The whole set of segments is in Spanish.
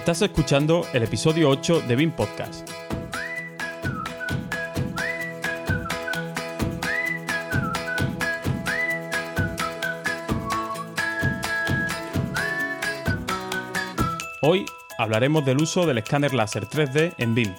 Estás escuchando el episodio 8 de BIM Podcast. Hoy hablaremos del uso del escáner láser 3D en BIM.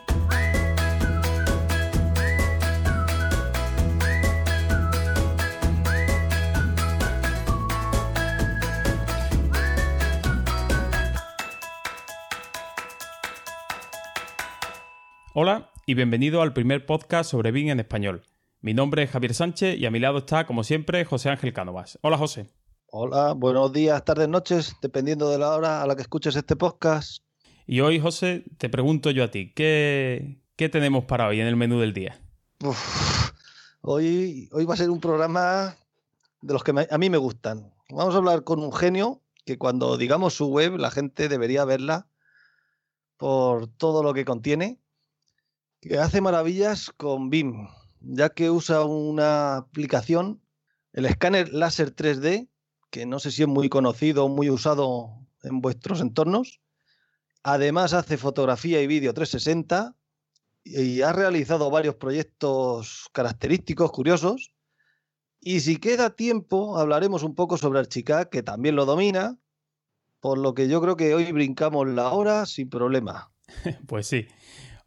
Y bienvenido al primer podcast sobre BIM en español. Mi nombre es Javier Sánchez y a mi lado está, como siempre, José Ángel Cánovas. Hola, José. Hola, buenos días, tardes, noches, dependiendo de la hora a la que escuches este podcast. Y hoy, José, te pregunto yo a ti, ¿qué, qué tenemos para hoy en el menú del día? hoy, hoy va a ser un programa de los que a mí me gustan. Vamos a hablar con un genio que cuando digamos su web la gente debería verla por todo lo que contiene que hace maravillas con BIM, ya que usa una aplicación, el escáner láser 3D, que no sé si es muy conocido o muy usado en vuestros entornos. Además hace fotografía y vídeo 360 y ha realizado varios proyectos característicos, curiosos. Y si queda tiempo, hablaremos un poco sobre Archicad, que también lo domina, por lo que yo creo que hoy brincamos la hora sin problema. pues sí.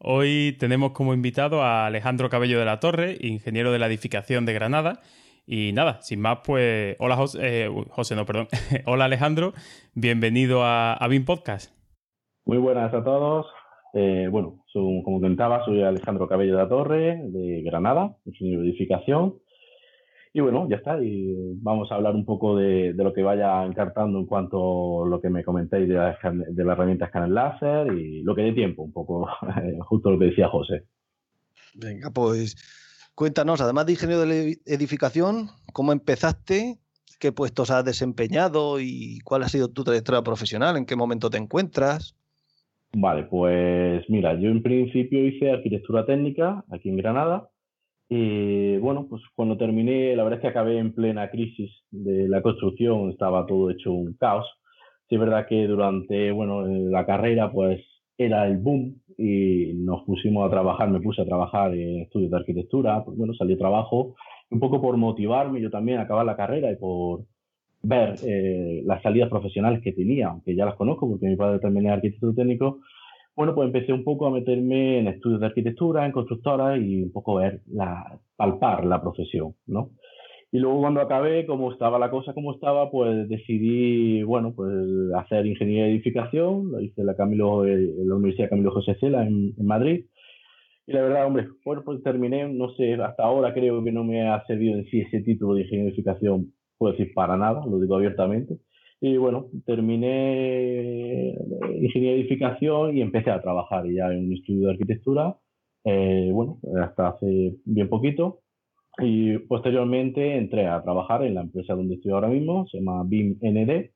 Hoy tenemos como invitado a Alejandro Cabello de la Torre, ingeniero de la edificación de Granada. Y nada, sin más, pues hola José, eh, José no, perdón. hola Alejandro, bienvenido a, a BIM Podcast. Muy buenas a todos. Eh, bueno, como comentaba, soy Alejandro Cabello de la Torre, de Granada, ingeniero de edificación. Y bueno, ya está. Y vamos a hablar un poco de, lo que vaya encartando en cuanto a lo que me comentéis de la, de la herramienta Scanner Láser y lo que dé tiempo, un poco justo lo que decía José. Venga, pues cuéntanos, además de ingeniero de edificación, ¿cómo empezaste? ¿Qué puestos has desempeñado y cuál ha sido tu trayectoria profesional? ¿En qué momento te encuentras? Vale, pues mira, yo en principio hice arquitectura técnica aquí en Granada y bueno, pues cuando terminé, la verdad es que acabé en plena crisis de la construcción, estaba todo hecho un caos. Sí es verdad que durante, bueno, la carrera pues era el boom y nos pusimos a trabajar, me puse a trabajar en estudios de arquitectura, pues, bueno, salió trabajo, un poco por motivarme yo también a acabar la carrera y por ver eh, las salidas profesionales que tenía, aunque ya las conozco porque mi padre también es arquitecto técnico, bueno, pues empecé un poco a meterme en estudios de arquitectura, en constructoras y un poco ver, la, palpar la profesión, ¿no? Y luego cuando acabé, como estaba la cosa como estaba, pues decidí, bueno, pues hacer ingeniería de edificación, lo hice en la, Camilo, en la Universidad Camilo José Cela en, Madrid. Y la verdad, hombre, bueno, pues terminé, no sé, hasta ahora creo que no me ha servido en sí ese título de ingeniería de edificación, puedo decir para nada, lo digo abiertamente. Y bueno, terminé ingeniería de edificación y empecé a trabajar ya en un estudio de arquitectura, eh, bueno, hasta hace bien poquito. Y posteriormente entré a trabajar en la empresa donde estoy ahora mismo, se llama BIM ND.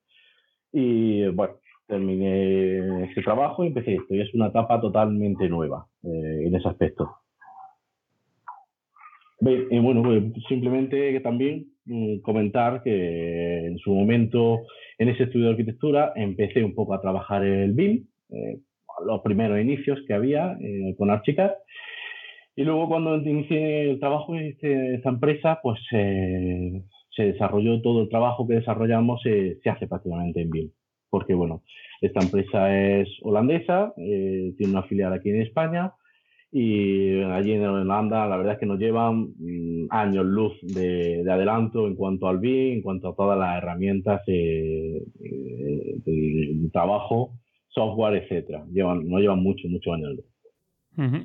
Y bueno, terminé ese trabajo y empecé esto. Y es una etapa totalmente nueva eh, en ese aspecto. Y bueno, pues simplemente también mm, comentar que en su momento en ese estudio de arquitectura empecé un poco a trabajar el BIM, eh, los primeros inicios que había eh, con Archicad. Y luego cuando inicié el trabajo en este, esta empresa, pues se desarrolló todo el trabajo que desarrollamos, se hace prácticamente en BIM. Porque bueno, esta empresa es holandesa, eh, tiene una filial aquí en España y allí en Holanda la verdad es que nos llevan mm, años luz de, adelanto en cuanto al BIM, en cuanto a todas las herramientas de, trabajo, software, etcétera. Llevan, nos llevan mucho, muchos años luz.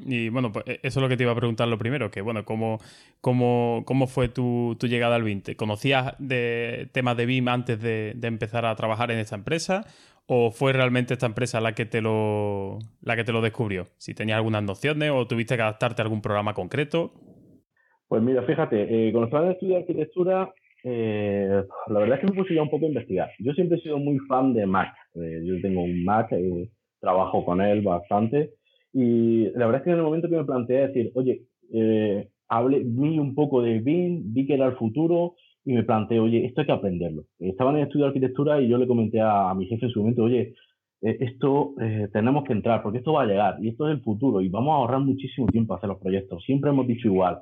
Y bueno, pues e, eso es lo que te iba a preguntar lo primero, que bueno, ¿cómo, cómo, cómo fue tu, tu, llegada al BIM? ¿Conocías de temas de BIM antes de, de, empezar a trabajar en esta empresa? O fue realmente esta empresa la que te lo, la que te lo descubrió? Si tenías algunas nociones o tuviste que adaptarte a algún programa concreto. Pues mira, fíjate, eh, con los planes de estudio de arquitectura, eh, la verdad es que me puse ya un poco a investigar. Yo siempre he sido muy fan de Mac. Eh, yo tengo un Mac, trabajo con él bastante. Y la verdad es que en el momento que me planteé decir, oye, hablé, vi un poco de BIM, vi que era el futuro, y me planteé, oye, esto hay que aprenderlo. Estaba en el estudio de arquitectura y yo le comenté a, mi jefe en su momento, oye, eh, esto eh, tenemos que entrar, porque esto va a llegar y esto es el futuro y vamos a ahorrar muchísimo tiempo a hacer los proyectos. Siempre hemos dicho igual.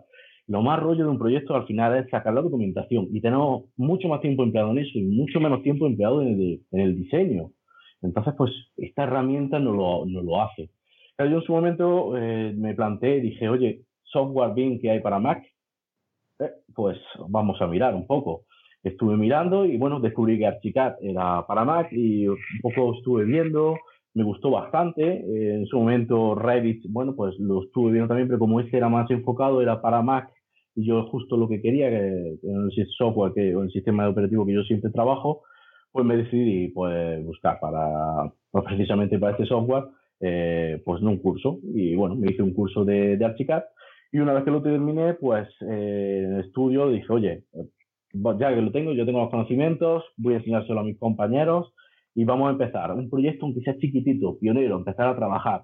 Lo más rollo de un proyecto al final es sacar la documentación y tenemos mucho más tiempo empleado en eso y mucho menos tiempo empleado en el, en el diseño. Entonces, pues esta herramienta no lo, no lo hace. yo en su momento eh, me planteé, dije, oye, software BIM que hay para Mac, pues vamos a mirar un poco estuve mirando y bueno, descubrí que Archicad era para Mac y un poco estuve viendo, me gustó bastante. Eh, en su momento Revit, bueno, pues lo estuve viendo también, pero como este era más enfocado, era para Mac y yo justo lo que quería, que el software o el sistema operativo que yo siempre trabajo, pues me decidí pues buscar para, pues, precisamente para este software, eh, pues un curso. Y bueno, me hice un curso de, de Archicad. Y una vez que lo terminé, pues eh, estudio dije, oye, ya que lo tengo, yo tengo los conocimientos, voy a enseñárselo a mis compañeros y vamos a empezar. Un proyecto, aunque sea chiquitito, pionero, empezar a trabajar.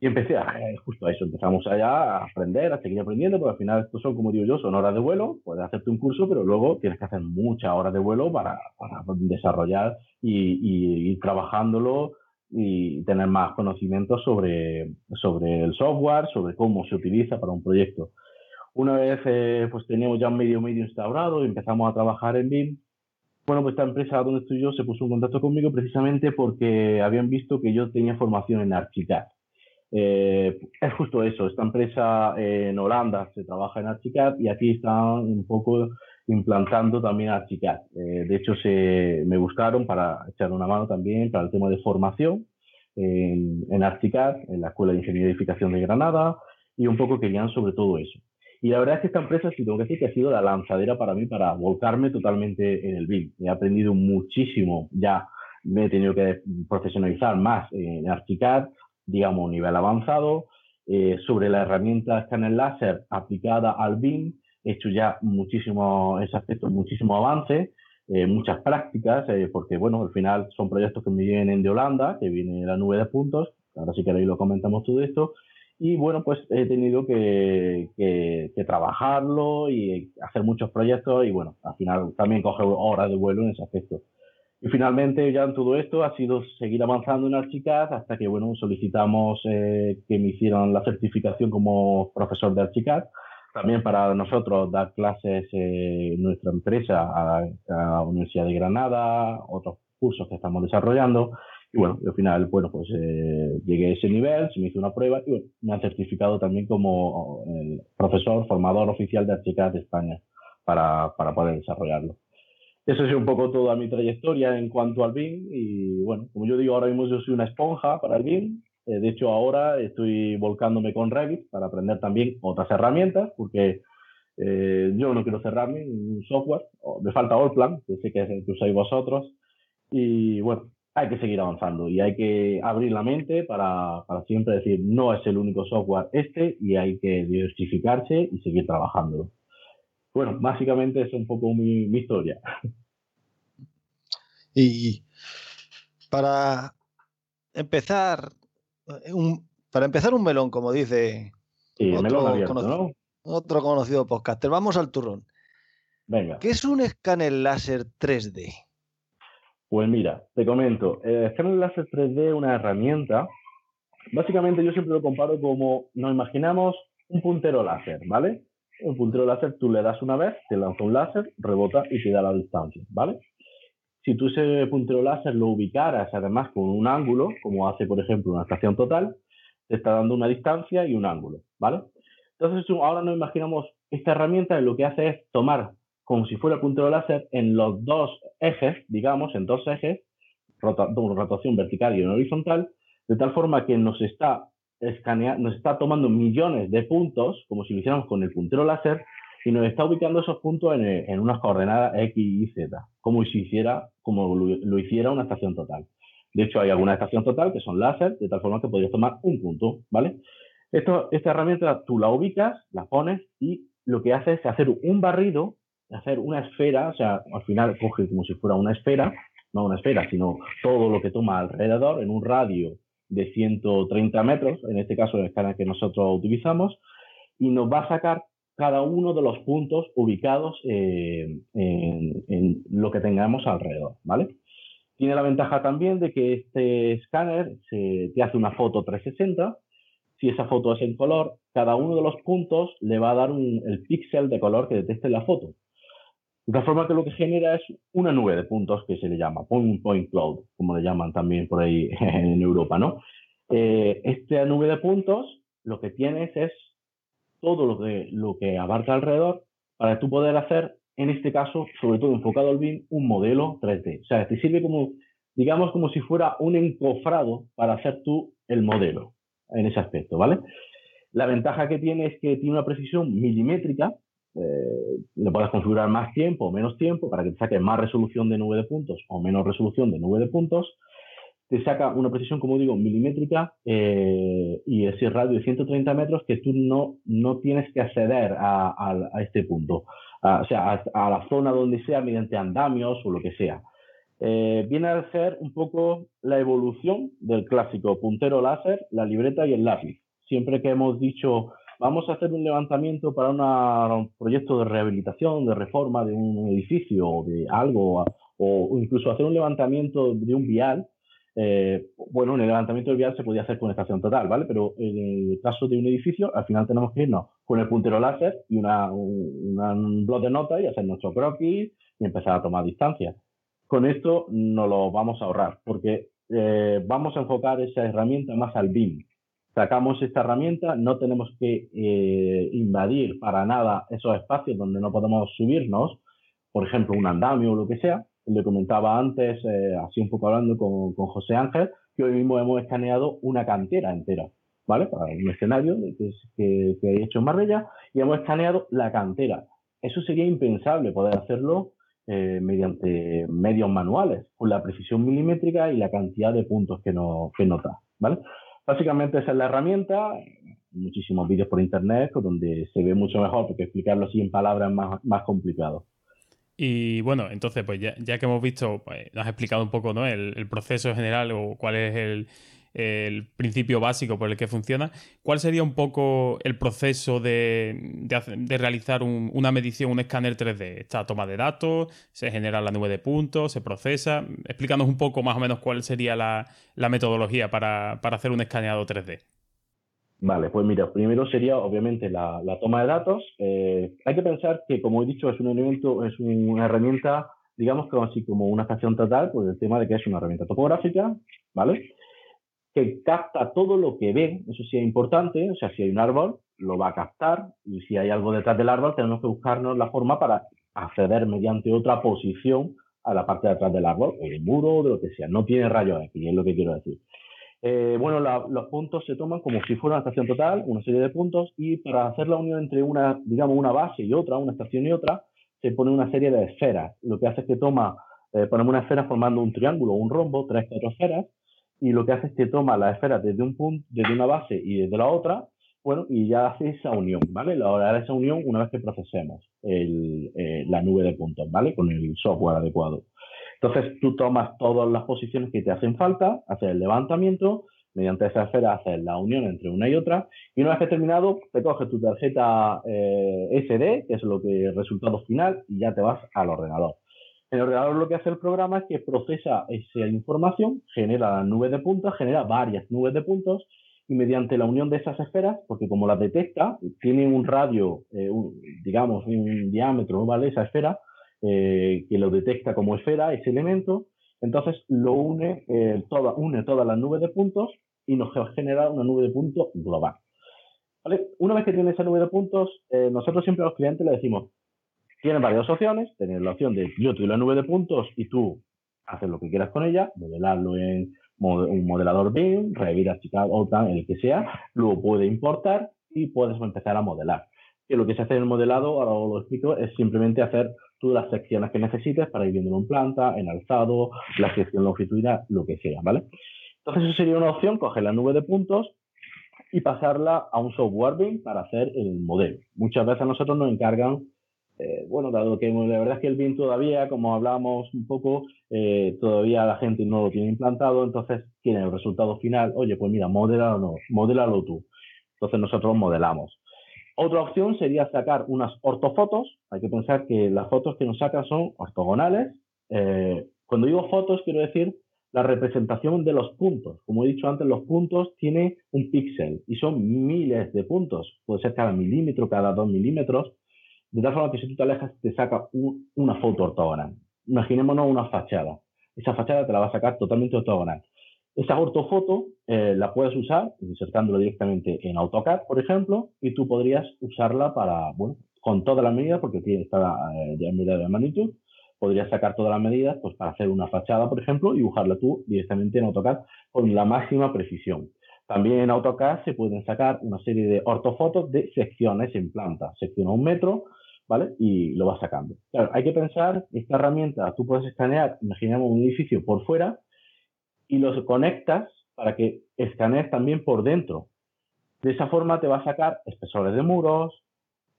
Y empecé a, eh, justo a eso, empezamos allá a aprender, a seguir aprendiendo, porque al final estos son, como digo yo, son horas de vuelo, puedes hacerte un curso, pero luego tienes que hacer muchas horas de vuelo para, para desarrollar y, y, ir trabajándolo y tener más conocimientos sobre, sobre el software, sobre cómo se utiliza para un proyecto. Una vez eh, pues teníamos ya un medio medio instaurado y empezamos a trabajar en BIM, bueno, pues esta empresa donde estoy yo se puso en contacto conmigo precisamente porque habían visto que yo tenía formación en Archicad. Eh, es justo eso, esta empresa en Holanda se trabaja en Archicad y aquí están un poco implantando también Archicad. Eh, de hecho, se, me buscaron para echar una mano también para el tema de formación en, en Archicad, en la Escuela de Ingeniería y Edificación de Granada, y un poco querían sobre todo eso. Y la verdad es que esta empresa, si tengo que decir, que ha sido la lanzadera para mí para volcarme totalmente en el BIM. He aprendido muchísimo ya, me he tenido que profesionalizar más en Archicad, digamos, nivel avanzado, eh, sobre la herramienta escáner láser aplicada al BIM, hecho ya muchísimo, ese aspecto, muchísimo avance, eh, muchas prácticas, eh, porque bueno, al final son proyectos que me vienen de Holanda, que viene la nube de puntos, ahora sí que ahí lo comentamos todo esto, y bueno, pues he tenido que, que, trabajarlo y hacer muchos proyectos y bueno, al final también coge horas de vuelo en ese aspecto. Y finalmente ya en todo esto ha sido seguir avanzando en Archicad hasta que bueno, solicitamos eh, que me hicieran la certificación como profesor de Archicad. También para nosotros dar clases en nuestra empresa a, la Universidad de Granada, otros cursos que estamos desarrollando y bueno, al final, bueno, pues eh, llegué a ese nivel, se me hizo una prueba y bueno, me han certificado también como el profesor, formador oficial de Archicad de España para, para poder desarrollarlo. Eso es un poco toda mi trayectoria en cuanto al BIM y bueno, como yo digo, ahora mismo yo soy una esponja para el BIM. Eh, de hecho, ahora estoy volcándome con Revit para aprender también otras herramientas porque eh, yo no quiero cerrarme en un software. Me falta Allplan, que sé que es el que usáis vosotros. Y bueno, hay que seguir avanzando y hay que abrir la mente para, para, siempre decir no es el único software este y hay que diversificarse y seguir trabajando. Bueno, básicamente es un poco mi, mi historia. Y para empezar, un, para empezar un melón, como dice sí, otro, melón abierto, conocido, ¿no? otro conocido podcaster, vamos al turrón. Venga. ¿Qué es un escáner láser 3D? Pues mira, te comento, el escáner láser 3D es una herramienta, básicamente yo siempre lo comparo como, nos imaginamos un puntero láser, ¿vale? Un puntero láser tú le das una vez, te lanza un láser, rebota y te da la distancia, ¿vale? Si tú ese puntero láser lo ubicaras además con un ángulo, como hace por ejemplo una estación total, te está dando una distancia y un ángulo, ¿vale? Entonces ahora nos imaginamos esta herramienta lo que hace es tomar como si fuera puntero láser en los dos ejes, digamos, en dos ejes, rota, rotación vertical y horizontal, de tal forma que nos está escaneando, nos está tomando millones de puntos, como si lo hiciéramos con el puntero láser, y nos está ubicando esos puntos en, en unas coordenadas X y Z, como si hiciera, como lo, hiciera una estación total. De hecho, hay alguna estación total que son láser, de tal forma que podrías tomar un punto, ¿vale? Esto, esta herramienta tú la ubicas, la pones y lo que hace es hacer un barrido hacer una esfera, o sea, al final coge como si fuera una esfera, no una esfera, sino todo lo que toma alrededor en un radio de 130 metros, en este caso el escáner que nosotros utilizamos, y nos va a sacar cada uno de los puntos ubicados eh, en, en, lo que tengamos alrededor, ¿vale? Tiene la ventaja también de que este escáner se, te hace una foto 360. Si esa foto es en color, cada uno de los puntos le va a dar el píxel de color que detecte la foto. De forma que lo que genera es una nube de puntos que se le llama point, point cloud, como le llaman también por ahí en Europa, ¿no? Eh, esta nube de puntos lo que tienes es todo lo que, lo que abarca alrededor para tú poder hacer, en este caso, sobre todo enfocado al BIM, un modelo 3D. O sea, te sirve como, digamos, como si fuera un encofrado para hacer tú el modelo en ese aspecto, ¿vale? La ventaja que tiene es que tiene una precisión milimétrica, eh, le puedes configurar más tiempo o menos tiempo para que te saque más resolución de nube de puntos o menos resolución de nube de puntos. Te saca una precisión, como digo, milimétrica eh, y ese radio de 130 metros que tú no, no tienes que acceder a, este punto, o sea, a, la zona donde sea mediante andamios o lo que sea. Eh, viene a ser un poco la evolución del clásico puntero láser, la libreta y el lápiz. Siempre que hemos dicho vamos a hacer un levantamiento para un proyecto de rehabilitación, de reforma de un edificio o de algo, o incluso hacer un levantamiento de un vial, eh, bueno, en el levantamiento vial se podía hacer con estación total, ¿vale? Pero en el caso de un edificio, al final tenemos que irnos con el puntero láser y una, un blog de notas y hacer nuestro croquis y empezar a tomar distancia. Con esto no lo vamos a ahorrar, porque eh, vamos a enfocar esa herramienta más al BIM, sacamos esta herramienta, no tenemos que eh, invadir para nada esos espacios donde no podemos subirnos, por ejemplo, un andamio o lo que sea. Le comentaba antes, eh, así un poco hablando con, José Ángel, que hoy mismo hemos escaneado una cantera entera, ¿vale? Para un escenario que, que, que he hecho en Marbella y hemos escaneado la cantera. Eso sería impensable poder hacerlo eh, mediante medios manuales, con la precisión milimétrica y la cantidad de puntos que nos, que nos da, ¿vale? Básicamente esa es la herramienta, muchísimos vídeos por internet donde se ve mucho mejor porque explicarlo así en palabras es más, más complicado. Y bueno, entonces, pues ya, que hemos visto, pues, nos has explicado un poco ¿no? el, proceso general o cuál es el, principio básico por el que funciona. ¿Cuál sería un poco el proceso de, realizar una medición, un escáner 3D? Esta toma de datos, se genera la nube de puntos, se procesa. Explícanos un poco más o menos cuál sería la, metodología para, hacer un escaneado 3D. Vale, pues mira, primero sería obviamente la, toma de datos. Eh, hay que pensar que, como he dicho, es un elemento, es una herramienta, digamos que así como una estación total, pues el tema de que es una herramienta topográfica, ¿vale? que capta todo lo que ve, eso sí es importante, o sea, si hay un árbol, lo va a captar, y si hay algo detrás del árbol, tenemos que buscarnos la forma para acceder mediante otra posición a la parte de atrás del árbol, o del muro, o de lo que sea. No tiene rayos X, es lo que quiero decir. Eh, bueno, los puntos se toman como si fuera una estación total, una serie de puntos, y para hacer la unión entre una, digamos, una base y otra, una estación y otra, se pone una serie de esferas. Lo que hace es que toma, eh, ponemos una esfera formando un triángulo un rombo, tres, cuatro esferas, y lo que hace es que toma la esfera desde un punto, desde una base y desde la otra, bueno, y ya hace esa unión, ¿vale? La hora de esa unión una vez que procesemos eh, la nube de puntos, ¿vale? Con el software adecuado. Entonces tú tomas todas las posiciones que te hacen falta, haces el levantamiento, mediante esa esfera haces la unión entre una y otra, y una vez que terminado, te coges tu tarjeta eh, SD, que es lo que el resultado final, y ya te vas al ordenador. El ordenador lo que hace el programa es que procesa esa información, genera la nube de puntos, genera varias nubes de puntos y mediante la unión de esas esferas, porque como las detecta, tiene un radio, eh, digamos, un diámetro, ¿vale? Esa esfera, eh, que lo detecta como esfera, ese elemento, entonces lo une, eh, toda, une todas las nubes de puntos y nos genera una nube de puntos global. Una vez que tiene esa nube de puntos, nosotros siempre a los clientes le decimos, tienen varias opciones. Tener la opción de yo te doy la nube de puntos y tú haces lo que quieras con ella, modelarlo en un modelador BIM, Revit, ArchiCAD, OTAN, el que sea, luego puede importar y puedes empezar a modelar. Que lo que se hace en el modelado, ahora lo explico, es simplemente hacer todas las secciones que necesites para ir viendo en planta, en alzado, la sección longitudinal, lo que sea, ¿vale? Entonces eso sería una opción, coger la nube de puntos y pasarla a un software BIM para hacer el modelo. Muchas veces a nosotros nos encargan eh, bueno, dado que la verdad es que el BIM todavía, como hablamos un poco, eh, todavía la gente no lo tiene implantado, entonces tiene el resultado final, oye, pues mira, modélalo, no, modélalo tú. Entonces nosotros modelamos. Otra opción sería sacar unas ortofotos. Hay que pensar que las fotos que nos sacan son ortogonales, eh, Cuando digo fotos, quiero decir la representación de los puntos. Como he dicho antes, los puntos tienen un píxel y son miles de puntos. Puede ser cada milímetro, cada dos milímetros. De tal forma que si tú te alejas, te saca una foto ortogonal. Imaginémonos una fachada. Esa fachada te la va a sacar totalmente ortogonal. Esa ortofoto eh, la puedes usar insertándolo directamente en AutoCAD, por ejemplo, y tú podrías usarla para, bueno, con todas las medidas, porque tiene esta eh, medida de magnitud, podrías sacar todas las medidas pues, para hacer una fachada, por ejemplo, y dibujarla tú directamente en AutoCAD con la máxima precisión. También en AutoCAD se pueden sacar una serie de ortofotos de secciones en planta. Secciona un metro, ¿vale? Y lo vas sacando. Claro, hay que pensar, esta herramienta, tú puedes escanear, imaginemos un edificio por fuera, y los conectas para que escanees también por dentro. De esa forma te va a sacar espesores de muros,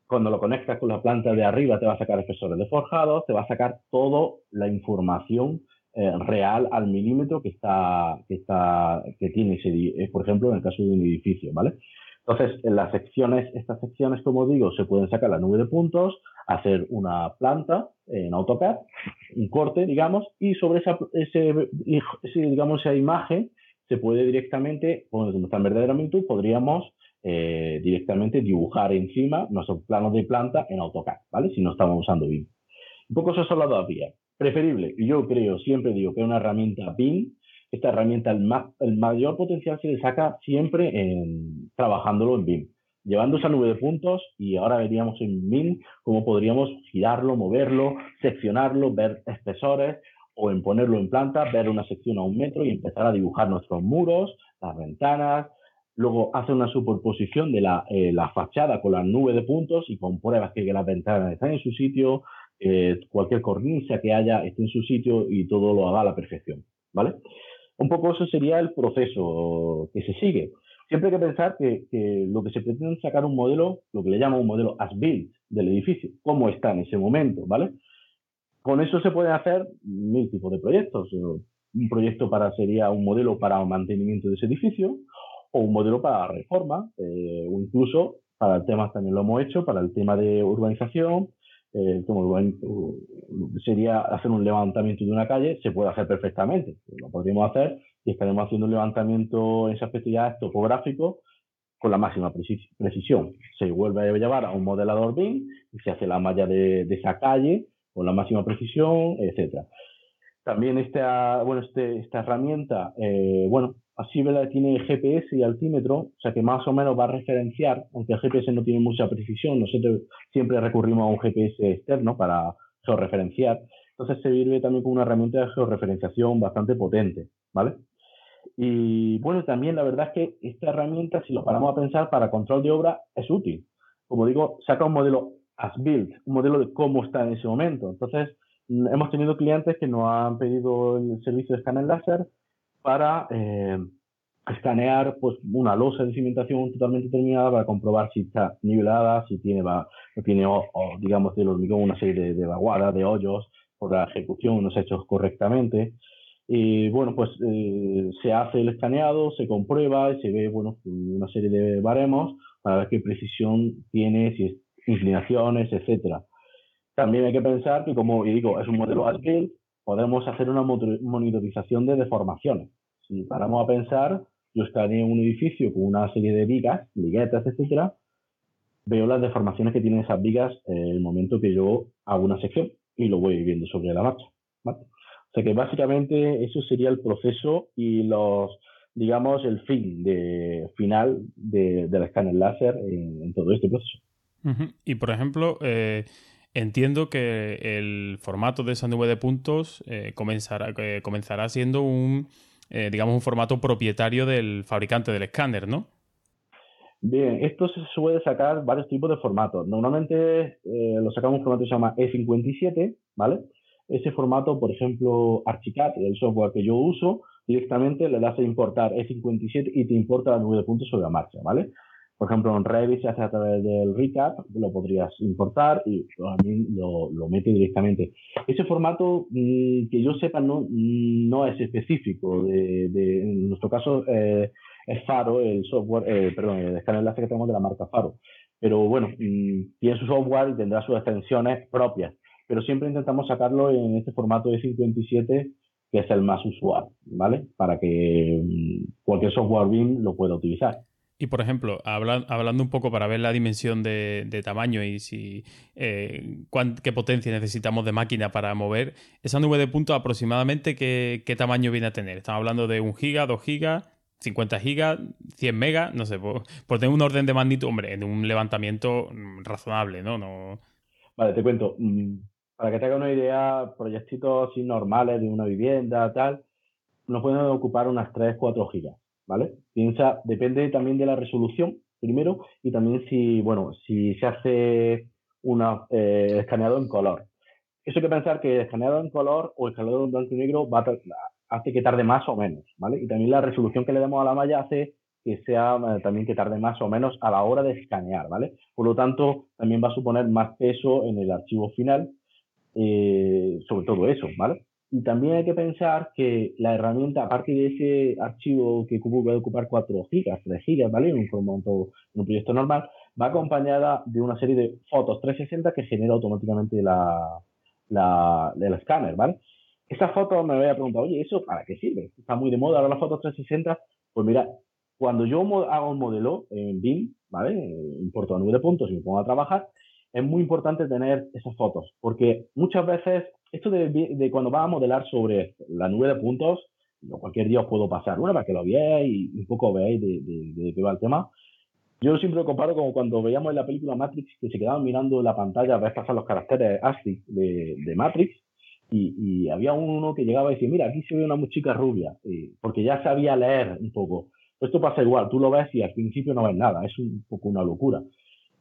cuando lo conectas con la planta de arriba te va a sacar espesores de forjados, te va a sacar toda la información eh, real al milímetro que está, que está, que tiene ese, eh, por ejemplo, en el caso de un edificio, ¿vale? Entonces, en las secciones, estas secciones, como digo, se pueden sacar la nube de puntos, hacer una planta en AutoCAD, un corte, digamos, y sobre esa, ese, digamos, esa imagen se puede directamente, como está en verdadera magnitud, podríamos eh, directamente dibujar encima nuestros planos de planta en AutoCAD, ¿vale? Si no estamos usando BIM. Un poco eso son las dos. Preferible, yo creo, siempre digo que una herramienta BIM esta herramienta, el, mayor potencial se le saca siempre en, trabajándolo en BIM, llevando esa nube de puntos y ahora veríamos en BIM cómo podríamos girarlo, moverlo, seccionarlo, ver espesores o en ponerlo en planta, ver una sección a un metro y empezar a dibujar nuestros muros, las ventanas, luego hacer una superposición de la, eh, fachada con la nube de puntos y compruebas que las ventanas están en su sitio, eh, cualquier cornisa que haya esté en su sitio y todo lo haga a la perfección, ¿vale? Un poco eso sería el proceso que se sigue. Siempre hay que pensar que, lo que se pretende es sacar un modelo, lo que le llama un modelo as-built del edificio, cómo está en ese momento, ¿vale? Con eso se pueden hacer mil tipos de proyectos. Un proyecto para sería un modelo para mantenimiento de ese edificio o un modelo para reforma eh, o incluso para el tema también lo hemos hecho, para el tema de urbanización, eh, como sería hacer un levantamiento de una calle, se puede hacer perfectamente. Lo podríamos hacer y estaremos haciendo un levantamiento en esa especialidad topográfico con la máxima precisión. Se vuelve a llevar a un modelador BIM y se hace la malla de, esa calle con la máxima precisión, etcétera. También esta, bueno, este, esta herramienta, eh, bueno, Así tiene GPS y altímetro, o sea que más o menos va a referenciar, aunque el GPS no tiene mucha precisión, nosotros siempre recurrimos a un GPS externo para georreferenciar. Entonces se sirve también como una herramienta de georreferenciación bastante potente, ¿vale? Y bueno, también la verdad es que esta herramienta, si lo paramos a pensar, para control de obra es útil. Como digo, saca un modelo as built, un modelo de cómo está en ese momento. Entonces, hemos tenido clientes que nos han pedido el servicio de escáner láser para eh, escanear pues, una losa de cimentación totalmente terminada para comprobar si está nivelada, si tiene, va, tiene digamos, del hormigón una serie de, vaguadas, de hoyos, por la ejecución no se ha hecho correctamente. Y bueno, pues eh, se hace el escaneado, se comprueba y se ve, bueno, una serie de baremos para ver qué precisión tiene, si es inclinaciones, etcétera. También hay que pensar que, como digo, es un modelo as podemos hacer una monitorización de deformaciones. Si paramos a pensar, yo estaré en un edificio con una serie de vigas, liguetas, etcétera, veo las deformaciones que tienen esas vigas en el momento que yo hago una sección y lo voy viendo sobre la marcha. O sea que básicamente eso sería el proceso y los, digamos, el fin de, final de, del escáner láser en, todo este proceso. Y por ejemplo, eh, Entiendo que el formato de esa nube de puntos eh, comenzará, eh, comenzará siendo un, eh, digamos, un formato propietario del fabricante del escáner, ¿no? Bien, esto se suele sacar varios tipos de formatos. Normalmente lo sacamos un formato que se llama E57, ¿vale? Ese formato, por ejemplo, Archicad, el software que yo uso, directamente le das a importar E57 y te importa la nube de puntos sobre la marcha, ¿vale? Por ejemplo, en Revit se hace a través del recap, lo podrías importar y también lo, lo mete directamente. Ese formato, mm, que yo sepa, no, no es específico. De, en nuestro caso, eh, es Faro, el software, eh, perdón, el escáner enlace que tenemos de la marca Faro. Pero bueno, mm, tiene su software y tendrá sus extensiones propias. Pero siempre intentamos sacarlo en este formato de 57 que es el más usual, ¿vale? Para que mm, cualquier software BIM lo pueda utilizar. Y por ejemplo, hablando un poco para ver la dimensión de, tamaño y si eh, qué potencia necesitamos de máquina para mover, esa nube de puntos aproximadamente qué, tamaño viene a tener. Estamos hablando de 1 giga, 2 gigas, 50 gigas, 100 megas, no sé, por, tener un orden de magnitud, hombre, en un levantamiento mm, razonable, ¿no? no... Vale, te cuento. Para que te haga una idea, proyectitos así normales de una vivienda, tal, nos pueden ocupar unas 3, 4 gigas. ¿vale? Piensa, depende también de la resolución, primero, y también si, bueno, si se hace una eh, escaneado en color. Eso hay que pensar que escaneado en color o escaneado en blanco y negro va hace que tarde más o menos, ¿vale? Y también la resolución que le damos a la malla hace que sea eh, también que tarde más o menos a la hora de escanear, ¿vale? Por lo tanto, también va a suponer más peso en el archivo final, eh, sobre todo eso, ¿vale? Y también hay que pensar que la herramienta, aparte de ese archivo que puede ocupar 4 gigas, 3 gigas, ¿vale? En un formato, en un proyecto normal, va acompañada de una serie de fotos 360 que genera automáticamente la, la, el escáner, ¿vale? Esa foto me había preguntado, oye, ¿eso para qué sirve? Está muy de moda ahora las fotos 360. Pues mira, cuando yo hago un modelo en BIM, ¿vale? Importo a nube de puntos y me pongo a trabajar, es muy importante tener esas fotos, porque muchas veces esto de, cuando va a modelar sobre la nube de puntos, cualquier día os puedo pasar una para que lo veáis y un poco veáis de, qué va el tema. Yo siempre lo comparo como cuando veíamos en la película Matrix que se quedaban mirando la pantalla a ver pasar los caracteres ASCII de, Matrix y, había uno que llegaba y decía, mira, aquí se ve una chica rubia, porque ya sabía leer un poco. Esto pasa igual, tú lo ves y al principio no ves nada, es un poco una locura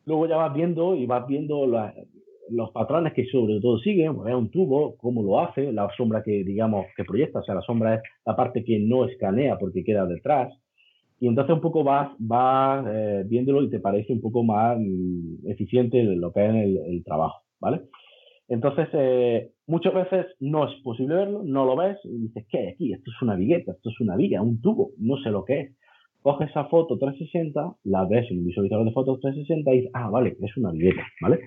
luego ya vas viendo y vas viendo los patrones que sobre todo siguen, pues, es un tubo, cómo lo hace, la sombra que digamos que proyecta, o sea, la sombra es la parte que no escanea porque queda detrás. Y entonces un poco vas, vas eh, viéndolo y te parece un poco más mm, eficiente lo que es el, trabajo, ¿vale? Entonces, eh, muchas veces no es posible verlo, no lo ves y dices, ¿qué aquí? Esto es una vigueta, esto es una viga, un tubo, no sé lo que es coges esa foto 360, la ves en un visualizador de fotos 360 y dices, ah, vale, es una vivienda, ¿vale?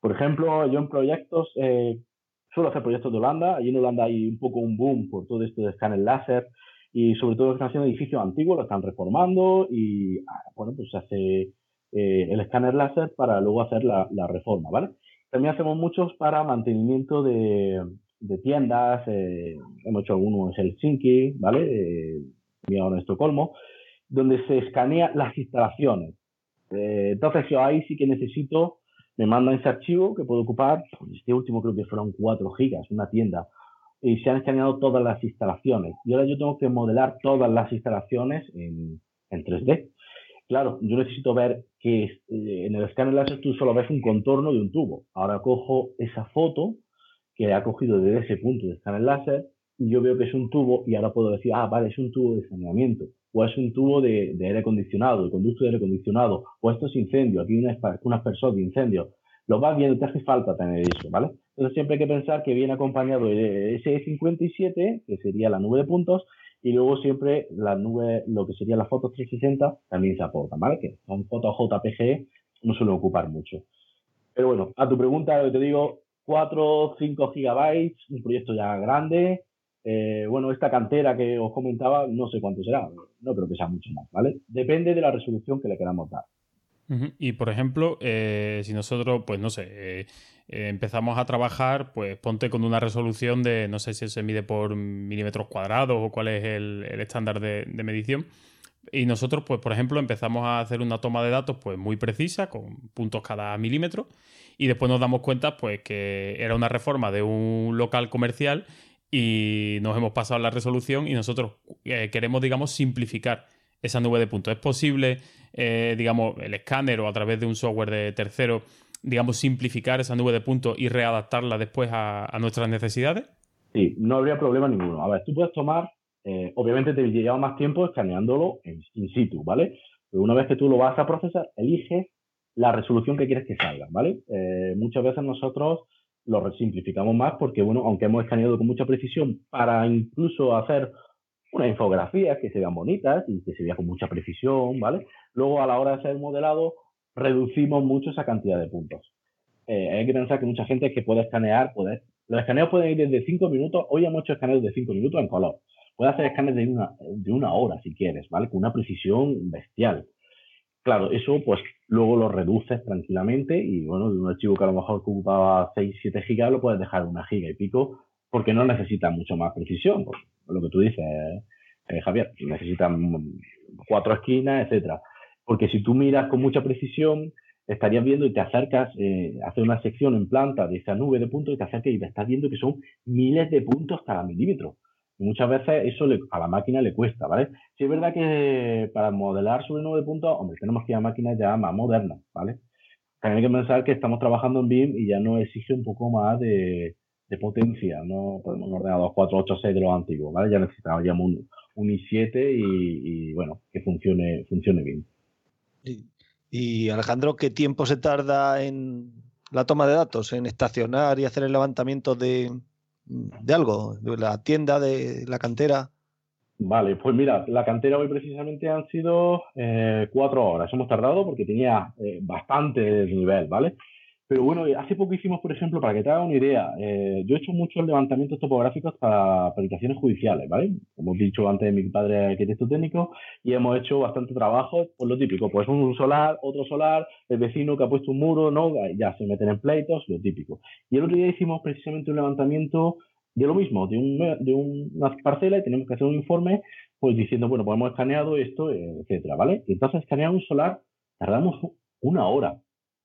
Por ejemplo, yo en proyectos, eh, suelo hacer proyectos de Holanda, allí en Holanda hay un poco un boom por todo esto de escáner láser y sobre todo están haciendo edificios antiguos, lo están reformando y, ah, bueno, pues se hace eh, el escáner láser para luego hacer la, reforma, ¿vale? También hacemos muchos para mantenimiento de, tiendas, eh, hemos hecho algunos en Helsinki, ¿vale? Eh, en Estocolmo, donde se escanea las instalaciones. Eh, entonces, yo ahí sí que necesito, me mandan ese archivo que puedo ocupar, pues, este último creo que fueron 4 gigas, una tienda, y se han escaneado todas las instalaciones. Y ahora yo tengo que modelar todas las instalaciones en, en 3D. Claro, yo necesito ver que eh, en el escáner láser tú solo ves un contorno de un tubo. Ahora cojo esa foto que ha cogido desde ese punto de escáner láser y yo veo que es un tubo y ahora puedo decir, ah, vale, es un tubo de saneamiento o es un tubo de, aire acondicionado, de conducto de aire acondicionado, o esto es incendio, aquí unas personas de incendio. Lo vas viendo, te hace falta tener eso, ¿vale? Entonces siempre hay que pensar que viene acompañado de ese 57, que sería la nube de puntos, y luego siempre la nube, lo que sería la foto 360, también se aporta, ¿vale? Que son fotos JPG, no suelen ocupar mucho. Pero bueno, a tu pregunta, te digo, 4 o 5 gigabytes, un proyecto ya grande, eh, bueno, esta cantera que os comentaba, no sé cuánto será, no creo que sea mucho más, ¿vale? Depende de la resolución que le queramos dar. Y por ejemplo, eh, si nosotros, pues no sé, eh, empezamos a trabajar, pues ponte con una resolución de, no sé si se mide por milímetros cuadrados o cuál es el, estándar de, medición. Y nosotros, pues por ejemplo, empezamos a hacer una toma de datos pues muy precisa, con puntos cada milímetro, y después nos damos cuenta pues que era una reforma de un local comercial y nos hemos pasado la resolución y nosotros eh, queremos, digamos, simplificar esa nube de puntos. ¿Es posible, eh, digamos, el escáner o a través de un software de tercero, digamos, simplificar esa nube de puntos y readaptarla después a, nuestras necesidades? Sí, no habría problema ninguno. A ver, tú puedes tomar, eh, obviamente te lleva más tiempo escaneándolo in, situ, ¿vale? Pero una vez que tú lo vas a procesar, eliges la resolución que quieres que salga, ¿vale? muchas veces nosotros lo resimplificamos más porque, bueno, aunque hemos escaneado con mucha precisión para incluso hacer una infografía que se vean bonitas y que se vea con mucha precisión, ¿vale? Luego, a la hora de hacer el modelado, reducimos mucho esa cantidad de puntos. Eh, hay que pensar que mucha gente que puede escanear, puede Los escaneos pueden ir desde 5 minutos, hoy hemos hecho escaneos de 5 minutos en color. Puedes hacer escaneos de una, de una hora si quieres, ¿vale? Con una precisión bestial. Claro, eso pues luego lo reduces tranquilamente y bueno, de un archivo que a lo mejor ocupaba 6, 7 gigas lo puedes dejar una giga y pico porque no necesita mucho más precisión. Pues, lo que tú dices, eh, Javier, necesitan cuatro esquinas, etcétera. Porque si tú miras con mucha precisión, estarías viendo y te acercas, eh, hacer una sección en planta de esa nube de puntos y te acercas y te estás viendo que son miles de puntos cada milímetro. Y muchas veces eso a la máquina le cuesta, ¿vale? Si es verdad que para modelar sobre nube de puntos, hombre, tenemos que ir a máquinas ya más modernas, ¿vale? También hay que pensar que estamos trabajando en BIM y ya no exige un poco más de, potencia, no podemos un ordenador 486 de los antiguos, ¿vale? Ya necesitamos un, un i7 y, bueno, que funcione, funcione bien. Y, Alejandro, ¿qué tiempo se tarda en la toma de datos, en estacionar y hacer el levantamiento de, de algo, de la tienda, de la cantera? Vale, pues mira, la cantera hoy precisamente han sido eh, cuatro horas. Hemos tardado porque tenía eh, bastante nivel, ¿vale? Pero bueno, hace poco hicimos, por ejemplo, para que te haga una idea, eh, yo he hecho muchos levantamientos topográficos para aplicaciones judiciales, ¿vale? Como he dicho antes, mi padre es arquitecto técnico y hemos hecho bastante trabajo, por lo típico, pues un solar, otro solar, el vecino que ha puesto un muro, ¿no? Ya se meten en pleitos, lo típico. Y el otro día hicimos precisamente un levantamiento de lo mismo, de, un, de una parcela y tenemos que hacer un informe, pues diciendo, bueno, pues hemos escaneado esto, etcétera, ¿vale? Y entonces escanear un solar tardamos una hora.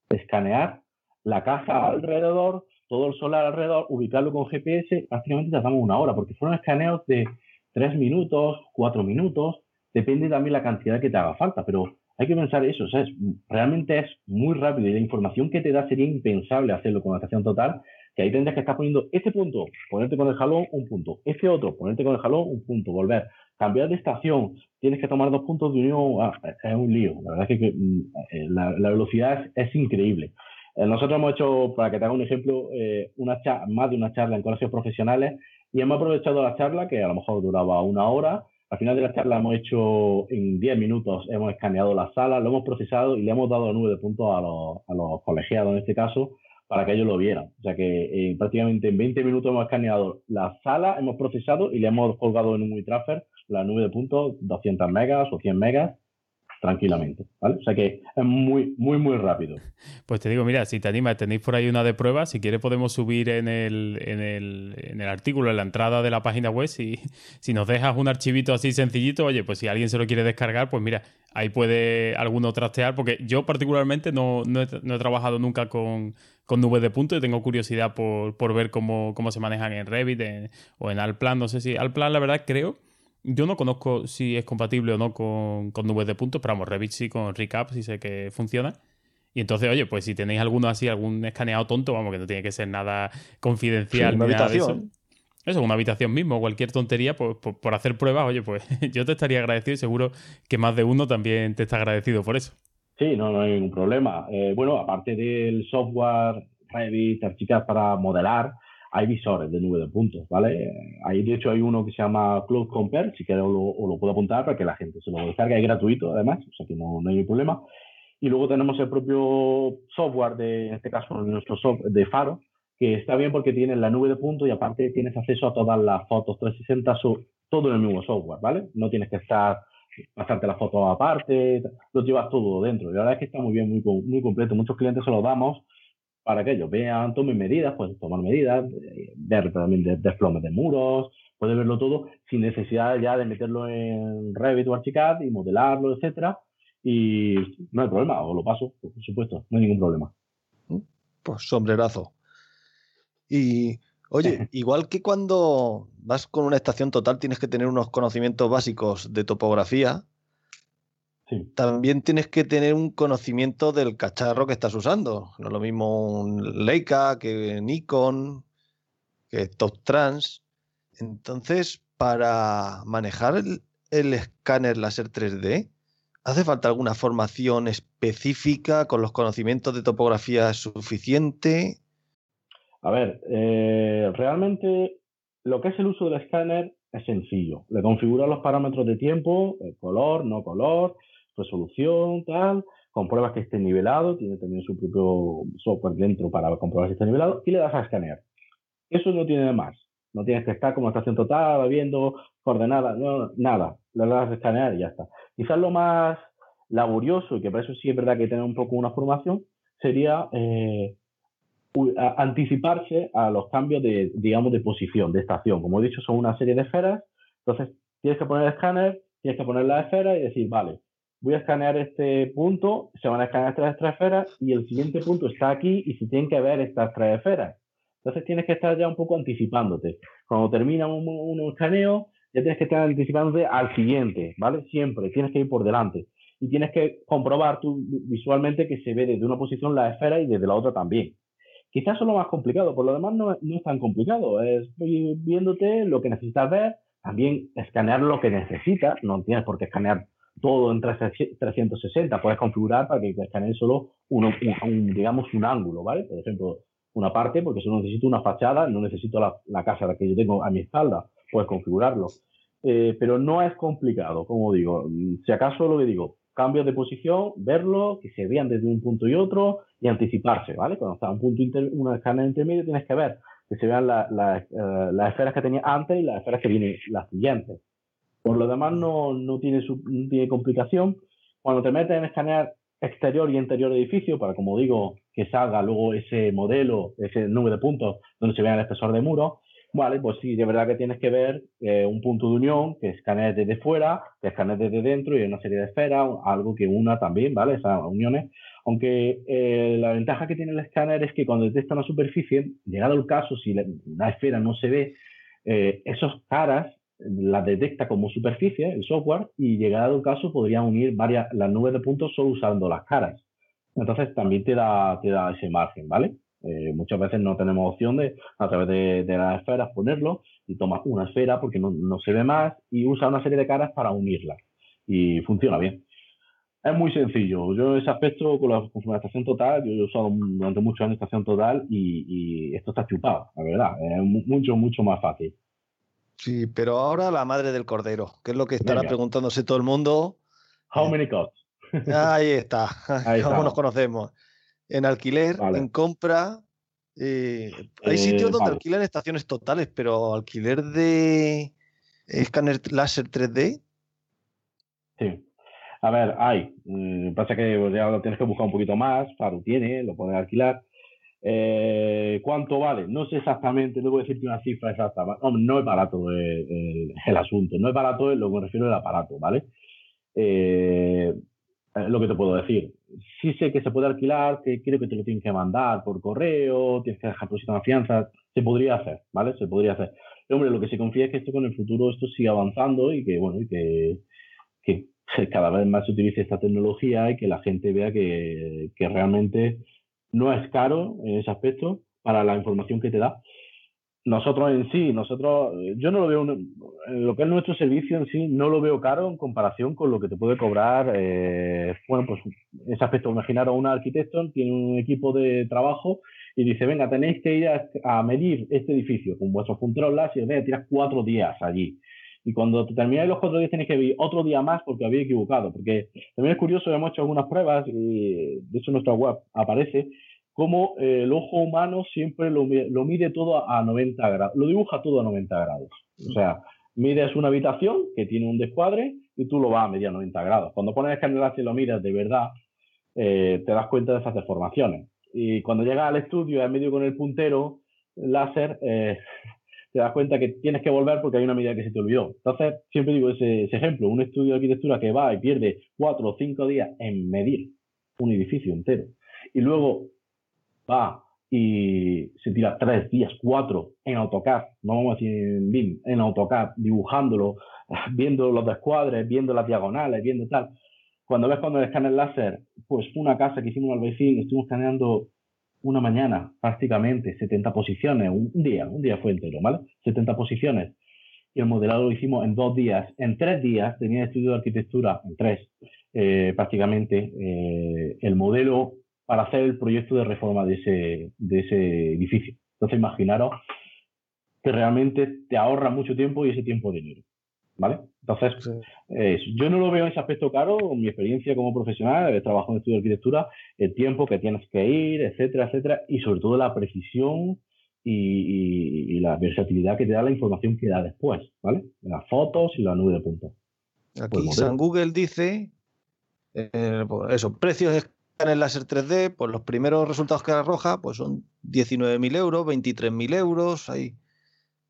Escanear la caja alrededor, todo el solar alrededor, ubicarlo con GPS, prácticamente tardamos una hora, porque fueron escaneos de tres minutos, cuatro minutos, depende también la cantidad que te haga falta, pero hay que pensar eso, sea, realmente es muy rápido y la información que te da sería impensable hacerlo con la estación total, que ahí tendrías que estar poniendo este punto, ponerte con el jalón un punto, este otro, ponerte con el jalón un punto, volver, cambiar de estación, tienes que tomar dos puntos de unión, ah, es un lío, la verdad es que, mm, eh, la, velocidad es increíble. Eh, nosotros hemos hecho, para que te haga un ejemplo, eh, una más de una charla en colegios profesionales y hemos aprovechado la charla, que a lo mejor duraba una hora. Al final de la charla hemos hecho en 10 minutos, hemos escaneado la sala, lo hemos procesado y le hemos dado nube de puntos a los, a los colegiados en este caso para que ellos lo vieran. O sea que eh, prácticamente en 20 minutos hemos escaneado la sala, hemos procesado y le hemos colgado en un WeTransfer la nube de puntos 200 megas o 100 megas tranquilamente, ¿vale? O sea que es muy, muy, muy rápido. Pues te digo, mira, si te anima, tenéis por ahí una de prueba, si quieres podemos subir en el, en el, en el artículo, en la entrada de la página web, si, si nos dejas un archivito así sencillito, oye, pues si alguien se lo quiere descargar, pues mira, ahí puede alguno trastear, porque yo particularmente no, no, he, trabajado nunca con, con nubes de puntos y tengo curiosidad por, por ver cómo, cómo se manejan en Revit o en Alplan, no sé si Alplan la verdad creo yo no conozco si es compatible o no con, nubes de puntos, pero vamos, Revit sí con Recap sí sé que funciona. Y entonces, oye, pues si tenéis alguno así, algún escaneado tonto, vamos, que no tiene que ser nada confidencial. una habitación. eso. una habitación mismo, cualquier tontería, pues por, hacer pruebas, oye, pues yo te estaría agradecido y seguro que más de uno también te está agradecido por eso. Sí, no, no hay ningún problema. Eh, bueno, aparte del software Revit, Archicad para modelar, hay visores de nube de puntos, ¿vale? Ahí, de hecho, hay uno que se llama Cloud Compare, si quieres lo, lo puedo apuntar para que la gente se lo descargue, es gratuito además, o sea que no, no hay problema. Y luego tenemos el propio software, de, en este caso nuestro software de Faro, que está bien porque tiene la nube de puntos y aparte tienes acceso a todas las fotos 360, todo en el mismo software, ¿vale? No tienes que estar pasarte las fotos aparte, lo llevas todo dentro. Y la verdad es que está muy bien, muy, muy completo. Muchos clientes se lo damos para que ellos vean, tomen medidas, pueden tomar medidas, eh, ver también de, desplome de muros, puede verlo todo sin necesidad ya de meterlo en Revit o Archicad y modelarlo, etcétera. Y no hay problema, o lo paso, por supuesto, no hay ningún problema. Pues sombrerazo. Y oye, igual que cuando vas con una estación total tienes que tener unos conocimientos básicos de topografía, también tienes que tener un conocimiento del cacharro que estás usando. No es lo mismo un Leica que Nikon, que Top Trans. Entonces, para manejar el, el escáner láser 3D, ¿hace falta alguna formación específica con los conocimientos de topografía suficiente? A ver, eh, realmente lo que es el uso del escáner es sencillo. Le configura los parámetros de tiempo, color, no color, resolución, tal, compruebas que esté nivelado, tiene también su propio software dentro para comprobar si está nivelado y le das a escanear. Eso no tiene más. No tienes que estar como estación total, viendo coordenadas, no, nada. Le das a escanear y ya está. Quizás lo más laborioso, y que por eso sí es verdad que tener un poco una formación, sería eh, anticiparse a los cambios de, digamos, de posición, de estación. Como he dicho, son una serie de esferas. Entonces, tienes que poner el escáner, tienes que poner la esfera y decir, vale, voy a escanear este punto, se van a escanear estas tres esferas y el siguiente punto está aquí y se tienen que ver estas tres esferas. Entonces tienes que estar ya un poco anticipándote. Cuando termina un, un escaneo, ya tienes que estar anticipándote al siguiente, ¿vale? Siempre, tienes que ir por delante. Y tienes que comprobar tú visualmente que se ve desde una posición la esfera y desde la otra también. Quizás eso es lo más complicado, por lo demás no, no es tan complicado. Es viéndote lo que necesitas ver, también escanear lo que necesitas, no tienes por qué escanear todo en 360. Puedes configurar para que escanee solo un, digamos, un ángulo, ¿vale? Por ejemplo, una parte, porque solo necesito una fachada, no necesito la, la casa que yo tengo a mi espalda. Puedes configurarlo. Eh, pero no es complicado, como digo. Si acaso lo que digo, cambios de posición, verlo, que se vean desde un punto y otro y anticiparse, ¿vale? Cuando está un punto inter, una escáner intermedio tienes que ver que se vean eh, las esferas que tenía antes y las esferas que vienen las siguientes. Por lo demás, no, no, tiene, tiene complicación. Cuando te metes en escanear exterior y interior de edificio, para, como digo, que salga luego ese modelo, ese número de puntos donde se vea el espesor de muro, vale, pues sí, de verdad que tienes que ver eh, un punto de unión que escanee desde fuera, que escanee desde dentro y una serie de esferas, algo que una también, ¿vale? Esas uniones. Aunque eh, la ventaja que tiene el escáner es que cuando detecta una superficie, llegado el caso, si la, esfera no se ve, eh, esas caras la detecta como superficie, el software, y llegado el caso podría unir varias, las nubes de puntos solo usando las caras. Entonces también te da, te da ese margen, ¿vale? Eh, muchas veces no tenemos opción de, a través de, las esferas, ponerlo y tomas una esfera porque no, no, se ve más y usa una serie de caras para unirlas. Y funciona bien. Es muy sencillo. Yo ese aspecto con la, con estación total, yo he usado durante muchos años estación total y, y esto está chupado, la verdad. Es mucho, mucho más fácil. Sí, pero ahora la madre del cordero, que es lo que estará preguntándose todo el mundo. How many costs? Ahí está, ¿cómo nos conocemos? En alquiler, en compra. Eh, hay sitios eh, donde alquilan estaciones totales, pero alquiler de escáner láser 3D. Sí. A ver, hay. Mm, pasa que ya lo tienes que buscar un poquito más. Claro, tiene, lo puedes alquilar. Eh, ¿Cuánto vale? No sé exactamente, no voy a decirte una cifra exacta. No, es barato el, asunto, no es barato lo que me refiero al aparato, ¿vale? Eh, lo que te puedo decir. Sí sé que se puede alquilar, que creo que te lo tienen que mandar por correo, tienes que dejar una fianza, se podría hacer, ¿vale? Se podría hacer. Pero, hombre, lo que se confía es que esto con el futuro esto siga avanzando y que, bueno, y que, cada vez más se utilice esta tecnología y que la gente vea que realmente no es caro en ese aspecto para la información que te da. Nosotros en sí, nosotros, yo no lo veo, lo que es nuestro servicio en sí, no lo veo caro en comparación con lo que te puede cobrar, eh, bueno, pues ese aspecto, imaginaros un arquitecto, tiene un equipo de trabajo y dice, venga, tenéis que ir a, medir este edificio con vuestros punteros láser, tiras cuatro días allí. Y cuando termináis los cuatro días tenéis que ir otro día más porque habéis equivocado. Porque también es curioso, hemos hecho algunas pruebas y de hecho en nuestra web aparece cómo eh, el ojo humano siempre lo, mide todo a 90 grados, lo dibuja todo a 90 grados. O sea, mides una habitación que tiene un descuadre y tú lo vas a medir a 90 grados. Cuando pones el escáner y lo miras de verdad, eh, te das cuenta de esas deformaciones. Y cuando llegas al estudio y has medido con el puntero láser, eh, te das cuenta que tienes que volver porque hay una medida que se te olvidó. Entonces, siempre digo ese, ejemplo, un estudio de arquitectura que va y pierde cuatro o cinco días en medir un edificio entero y luego va y se tira tres días, cuatro en AutoCAD, no vamos a decir en BIM, en AutoCAD, dibujándolo, viendo los descuadres, viendo las diagonales, viendo tal. Cuando ves cuando el láser, pues una casa que hicimos al vecino, estuvimos escaneando una mañana, prácticamente, 70 posiciones, un día, un día fue entero, ¿vale? 70 posiciones. Y el modelado lo hicimos en dos días. En tres días tenía estudio de arquitectura, en tres, eh, prácticamente, eh, el modelo para hacer el proyecto de reforma de ese, de ese edificio. Entonces, imaginaros que realmente te ahorra mucho tiempo y ese tiempo dinero. ¿Vale? Entonces, yo no lo veo en ese aspecto caro, mi experiencia como profesional, he trabajado en estudio de arquitectura, el tiempo que tienes que ir, etcétera, etcétera, y sobre todo la precisión y, la versatilidad que te da la información que da después, ¿vale? Las fotos y la nube de puntos. Aquí pues San Google dice, eh, pues eso, precios de escáner láser 3D, pues los primeros resultados que arroja pues son 19.000 euros, 23.000 euros,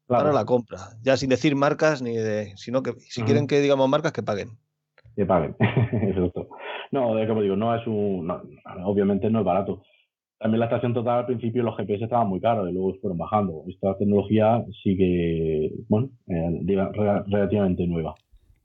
Para la compra, ya sin decir marcas ni de, sino que si quieren que digamos marcas que paguen. Que paguen, exacto. No, como digo, no es un, obviamente no es barato. También la estación total al principio los GPS estaban muy caros y luego fueron bajando. Esta tecnología sigue, bueno, eh, relativamente nueva.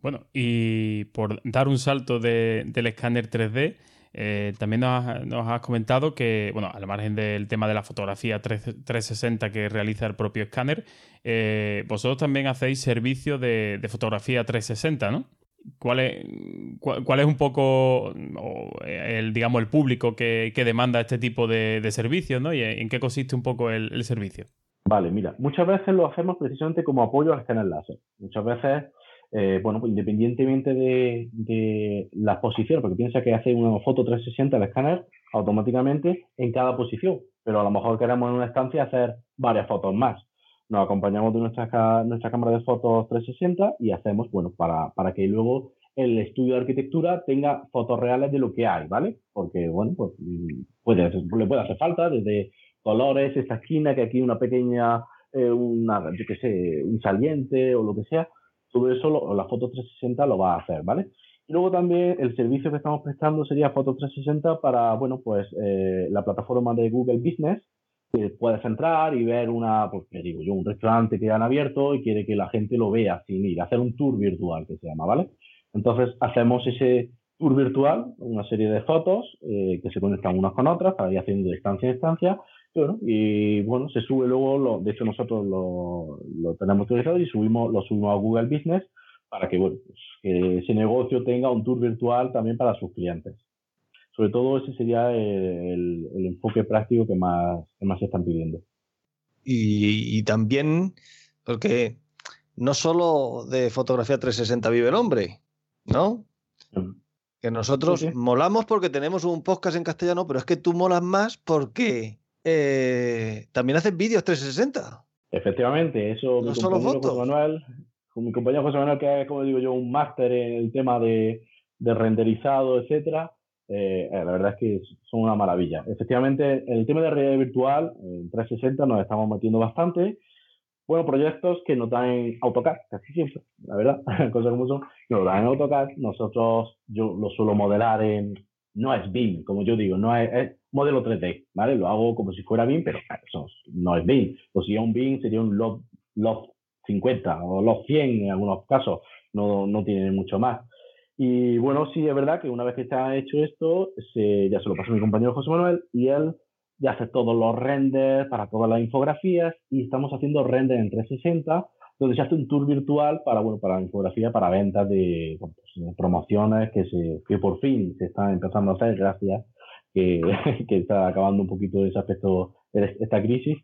Bueno, y por dar un salto del escáner 3D, eh, también nos has, comentado que, bueno, al margen del tema de la fotografía 360 que realiza el propio escáner, eh, vosotros también hacéis servicio de, fotografía 360, ¿no? ¿Cuál es, cuál, es un poco el, digamos, el público que, demanda este tipo de, servicios, ¿no? ¿Y en qué consiste un poco el, servicio? Vale, mira, muchas veces lo hacemos precisamente como apoyo al escáner láser. Muchas veces eh, bueno, pues independientemente de, de, la posición, porque piensa que hace una foto 360 el escáner automáticamente en cada posición, pero a lo mejor queremos en una estancia hacer varias fotos más. Nos acompañamos de nuestra, nuestra cámara de fotos 360 y hacemos, bueno, para, para que luego el estudio de arquitectura tenga fotos reales de lo que hay, ¿vale? Porque, bueno, pues puede, le puede hacer falta desde colores, esta esquina, que aquí una pequeña, eh, una, yo qué sé, un saliente o lo que sea, todo eso la foto 360 lo va a hacer, ¿vale? Y luego también el servicio que estamos prestando sería Foto 360 para, bueno, pues eh, la plataforma de Google Business, que puedes entrar y ver una, pues digo yo, un restaurante que han abierto y quiere que la gente lo vea sin ir, hacer un tour virtual que se llama, ¿vale? Entonces hacemos ese tour virtual, una serie de fotos eh, que se conectan unas con otras para ir haciendo de estancia en estancia y bueno, se sube luego, lo, de hecho nosotros lo, lo tenemos utilizado y subimos, lo subimos a Google Business para que, bueno, pues, que ese negocio tenga un tour virtual también para sus clientes. Sobre todo ese sería el, el enfoque práctico que más, que más se están pidiendo. Y, y, también, porque no solo de fotografía 360 vive el hombre, ¿no? Que nosotros molamos porque tenemos un podcast en castellano, pero es que tú molas más porque eh, también haces vídeos 360. Efectivamente, eso no solo fotos. Manuel, con mi compañero José Manuel, que es, como digo yo, un máster en el tema de, renderizado, etcétera, eh, eh, la verdad es que son una maravilla. Efectivamente, en el tema de realidad virtual, en 360 nos estamos metiendo bastante. Bueno, proyectos que nos dan AutoCAD, casi siempre, la verdad, cosas como son, nos dan AutoCAD. Nosotros, yo lo suelo modelar en, no es BIM, como yo digo, no es, modelo 3D, ¿vale? Lo hago como si fuera BIM, pero eso no es BIM. O si es un BIM, sería un Loft, 50 o Loft 100 en algunos casos, no, no tiene mucho más. Y bueno, sí es verdad que una vez que está hecho esto, ya se lo pasó a mi compañero José Manuel y él ya hace todos los renders para todas las infografías y estamos haciendo render en 360 donde se hace un tour virtual para, bueno, para la infografía, para ventas de, pues, promociones que, se, que por fin se están empezando a hacer gracias que, que está acabando un poquito ese aspecto esta crisis.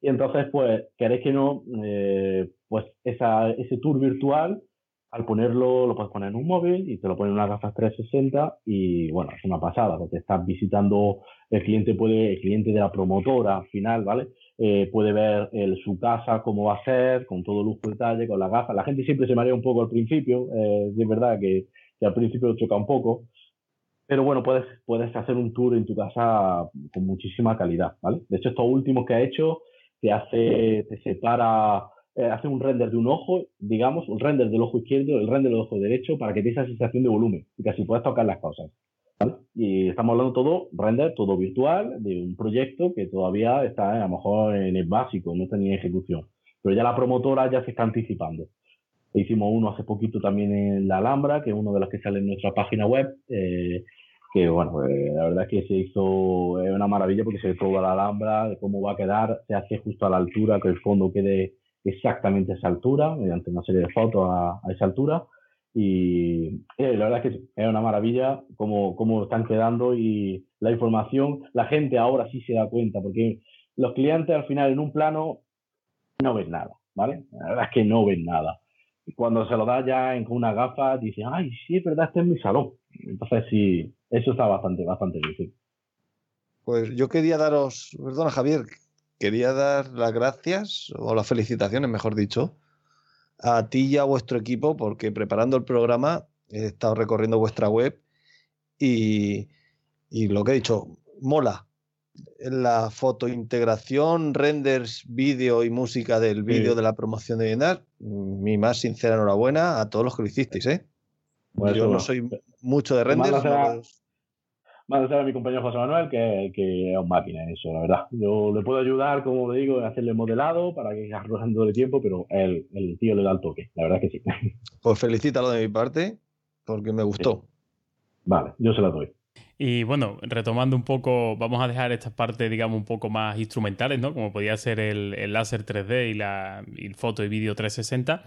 Y entonces, pues, queréis que no, eh, pues esa, ese tour virtual, al ponerlo, lo puedes poner en un móvil y te lo ponen en una gafas 360 y bueno, es una pasada, porque estás visitando, el cliente puede, el cliente de la promotora final, ¿vale? Eh, puede ver su casa, cómo va a ser, con todo lujo detalle, con las gafas. La gente siempre se marea un poco al principio, eh, es verdad que, al principio choca un poco, pero bueno, puedes, puedes hacer un tour en tu casa con muchísima calidad, ¿vale? De hecho, estos últimos que ha hecho te hace, te separa, eh, hace un render de un ojo, digamos, un render del ojo izquierdo, el render del ojo derecho, para que te esa sensación de volumen y que así puedas tocar las cosas. Y estamos hablando todo render, todo virtual, de un proyecto que todavía está a lo mejor en el básico, no está ni en ejecución. Pero ya la promotora ya se está anticipando. Hicimos uno hace poquito también en la Alhambra, que es uno de los que sale en nuestra página web, eh, que bueno, eh, la verdad es que se hizo una maravilla porque se ve toda la Alhambra, de cómo va a quedar, se hace justo a la altura, que el fondo quede exactamente a esa altura, mediante una serie de fotos a esa altura y eh, la verdad es que es una maravilla cómo, cómo están quedando y la información, la gente ahora sí se da cuenta, porque los clientes al final en un plano no ven nada, ¿vale? La verdad es que no ven nada. Y cuando se lo da ya en una gafa, dicen, ay, sí, es verdad, este es mi salón. Entonces sí, eso está bastante, bastante difícil. Pues yo quería daros, perdona Javier, quería dar las gracias, o las felicitaciones, mejor dicho, a ti y a vuestro equipo, porque preparando el programa he estado recorriendo vuestra web y, lo que he dicho, mola. La fotointegración, renders, vídeo y música del vídeo de la promoción de bienestar, mi más sincera enhorabuena a todos los que lo hicisteis, ¿eh? Yo no soy mucho de renders. Más a mi compañero José Manuel, que, que, es un máquina en eso, la verdad. Yo le puedo ayudar, como le digo, en hacerle modelado para que arrojando de tiempo, pero el, el tío le da el toque, la verdad que sí. Pues felicítalo de mi parte, porque me gustó. Vale, yo se la doy. Y bueno, retomando un poco, vamos a dejar estas partes, digamos, un poco más instrumentales, ¿no? Como podía ser el, el láser 3D y la y foto y vídeo 360.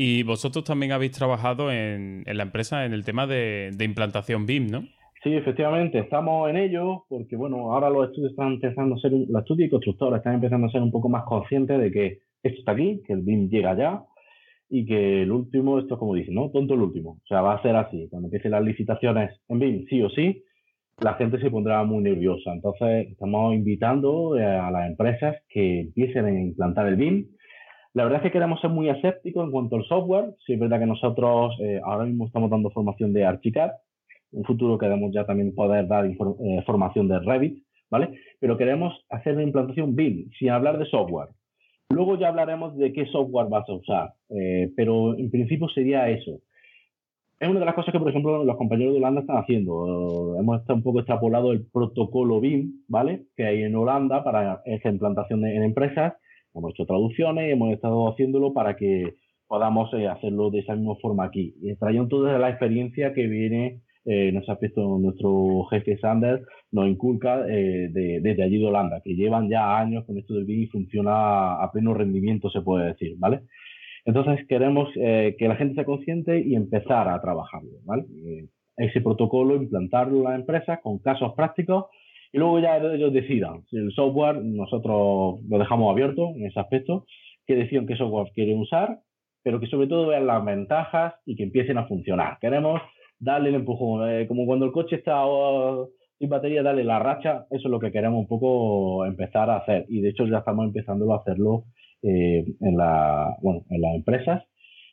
Y vosotros también habéis trabajado en, en la empresa en el tema de, de implantación BIM, ¿no? Sí, efectivamente, estamos en ello porque, bueno, ahora los estudios están empezando a ser, los estudios y constructores están empezando a ser un poco más conscientes de que esto está aquí, que el BIM llega ya y que el último, esto es como dicen, ¿no? Tonto el último. O sea, va a ser así. Cuando empiecen las licitaciones en BIM, sí o sí, la gente se pondrá muy nerviosa. Entonces, estamos invitando eh, a las empresas que empiecen a implantar el BIM. La verdad es que queremos ser muy escépticos en cuanto al software. Sí es verdad que nosotros eh, ahora mismo estamos dando formación de Archicad, un futuro queremos ya también poder dar eh, formación de Revit, ¿vale? Pero queremos hacer una implantación BIM, sin hablar de software. Luego ya hablaremos de qué software vas a usar, eh, pero en principio sería eso. Es una de las cosas que, por ejemplo, los compañeros de Holanda están haciendo. hemos estado un poco extrapolado el protocolo BIM, ¿vale? Que hay en Holanda para esa implantación en empresas. Hemos hecho traducciones hemos estado haciéndolo para que podamos eh, hacerlo de esa misma forma aquí. Y trayendo toda la experiencia que viene eh, nos ha visto nuestro jefe Sanders, nos inculca eh, desde allí de Holanda, que llevan ya años con esto del BIM y funciona a pleno rendimiento, se puede decir, ¿vale? Entonces queremos eh, que la gente sea consciente y empezar a trabajarlo, ¿vale? ese protocolo, implantarlo en la empresa con casos prácticos y luego ya ellos decidan. El software, nosotros lo dejamos abierto en ese aspecto, que decidan qué software quieren usar, pero que sobre todo vean las ventajas y que empiecen a funcionar. Queremos darle el empujón. Eh, como cuando el coche está oh, sin batería, darle la racha. Eso es lo que queremos un poco empezar a hacer. Y de hecho ya estamos empezando a hacerlo eh, en, la, bueno, en las empresas.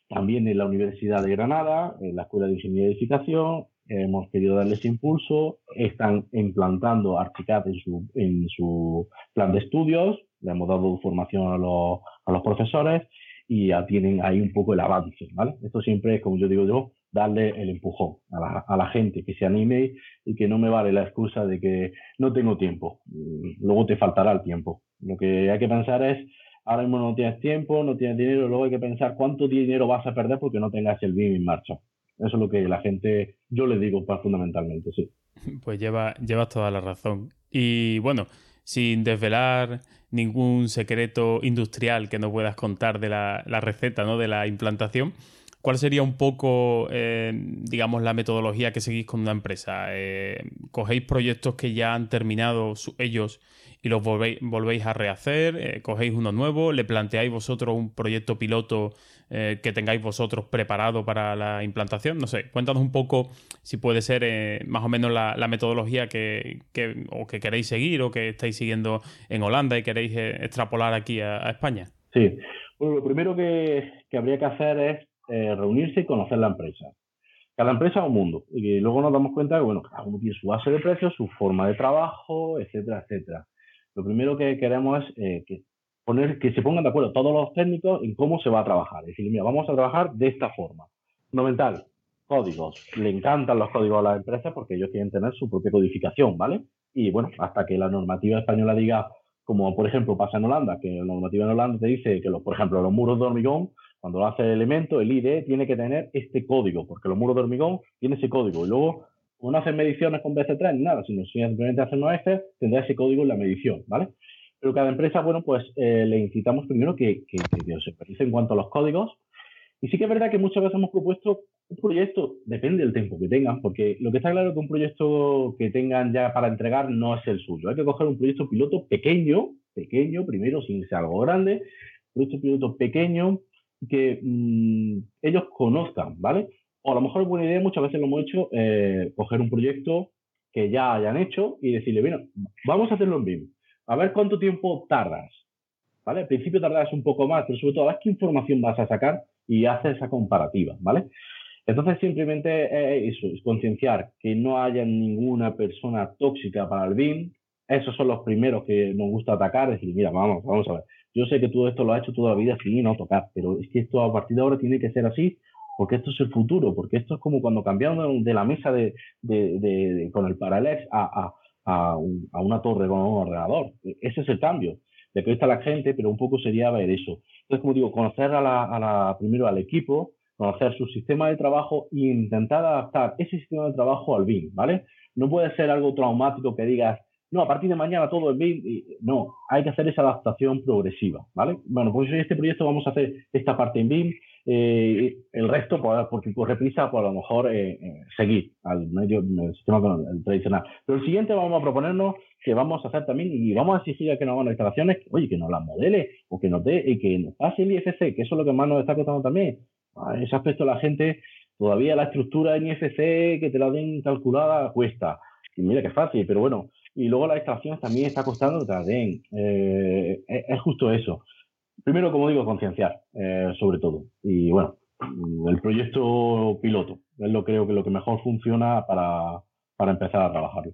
También en la Universidad de Granada, en la Escuela de Ingeniería de Edificación, hemos querido darles impulso, están implantando Archicad en su, plan de estudios, le hemos dado formación a los, a los profesores y ya tienen ahí un poco el avance, ¿vale? Esto siempre es, como yo digo yo, darle el empujón a la, a la, gente, que se anime y que no me vale la excusa de que no tengo tiempo. Mm, luego te faltará el tiempo. Lo que hay que pensar es, ahora mismo no tienes tiempo, no tienes dinero, luego hay que pensar cuánto dinero vas a perder porque no tengas el BIM en marcha. Eso es lo que la gente, yo le digo fundamentalmente, sí. Pues lleva, llevas toda la razón. Y bueno, sin desvelar ningún secreto industrial que no puedas contar de la, la receta, ¿no? De la implantación, ¿Cuál sería un poco, eh, digamos, la metodología que seguís con una empresa? Eh, ¿Cogéis proyectos que ya han terminado ellos y los volvéis, a rehacer? Eh, ¿Cogéis uno nuevo? ¿Le planteáis vosotros un proyecto piloto que tengáis vosotros preparado para la implantación? No sé, cuéntanos un poco si puede ser más o menos la, metodología que, o que queréis seguir o que estáis siguiendo en Holanda y queréis extrapolar aquí a, España. Sí, bueno, lo primero que habría que hacer es eh, reunirse y conocer la empresa. Cada empresa es un mundo. Y luego nos damos cuenta que, bueno, cada uno tiene su base de precios, su forma de trabajo, etcétera, etcétera. Lo primero que queremos es eh, que, poner, que se pongan de acuerdo todos los técnicos en cómo se va a trabajar. Es decir, mira, vamos a trabajar de esta forma. Fundamental, códigos. Le encantan los códigos a las empresas porque ellos quieren tener su propia codificación, ¿vale? Y bueno, hasta que la normativa española diga, como por ejemplo pasa en Holanda, que la normativa en Holanda te dice que, los, por ejemplo, los muros de hormigón cuando lo hace el elemento, el IDE tiene que tener este código, porque los muros de hormigón tienen ese código. Y luego, no hacen mediciones con BC3 ni nada, sino simplemente hacen un Excel, tendrá ese código en la medición, ¿vale? Pero cada empresa, bueno, pues eh, le incitamos primero que, que, se expertice en cuanto a los códigos. Y sí que es verdad que muchas veces hemos propuesto un proyecto, depende del tiempo que tengan, porque lo que está claro es que un proyecto que tengan ya para entregar no es el suyo. Hay que coger un proyecto piloto pequeño, pequeño, primero sin ser algo grande, proyecto piloto pequeño, que mm, ellos conozcan, ¿vale? O a lo mejor es buena idea, muchas veces lo hemos hecho, eh, coger un proyecto que ya hayan hecho y decirle, bueno, vamos a hacerlo en BIM. a ver cuánto tiempo tardas. ¿Vale? Al principio tardas un poco más, pero sobre todo a ver qué información vas a sacar y haces esa comparativa, ¿vale? Entonces, simplemente eso, es concienciar que no haya ninguna persona tóxica para el BIM. Esos son los primeros que nos gusta atacar. Decir, mira, vamos, vamos a ver. Yo sé que todo esto lo ha hecho toda la vida sin no tocar, pero es que esto a partir de ahora tiene que ser así porque esto es el futuro, porque esto es como cuando cambiaron de la mesa de, con el Paralex a, a, una torre con un ordenador. Ese es el cambio. De que está la gente, pero un poco sería ver eso. Entonces, como digo, conocer a la, primero al equipo, conocer su sistema de trabajo e intentar adaptar ese sistema de trabajo al BIM, ¿vale? No puede ser algo traumático que digas, no, a partir de mañana todo es BIM. No, hay que hacer esa adaptación progresiva, ¿vale? Bueno, pues en este proyecto vamos a hacer esta parte en BIM, eh, el resto, pues, porque corre prisa, pues a lo mejor eh, eh, seguir al medio el sistema tradicional. Pero el siguiente vamos a proponernos que vamos a hacer también y vamos a exigir a que nos hagan instalaciones, oye, que nos las modele o que nos dé y que nos pase el IFC, que eso es lo que más nos está costando también. A ese aspecto la gente, todavía la estructura en IFC, que te la den calculada, cuesta. Y mira que fácil, pero bueno. Y luego las instalaciones también está costando que te den. es justo eso primero, como digo, concienciar, eh, sobre todo. Y bueno, el proyecto piloto es lo creo que lo que mejor funciona para, empezar a trabajarlo.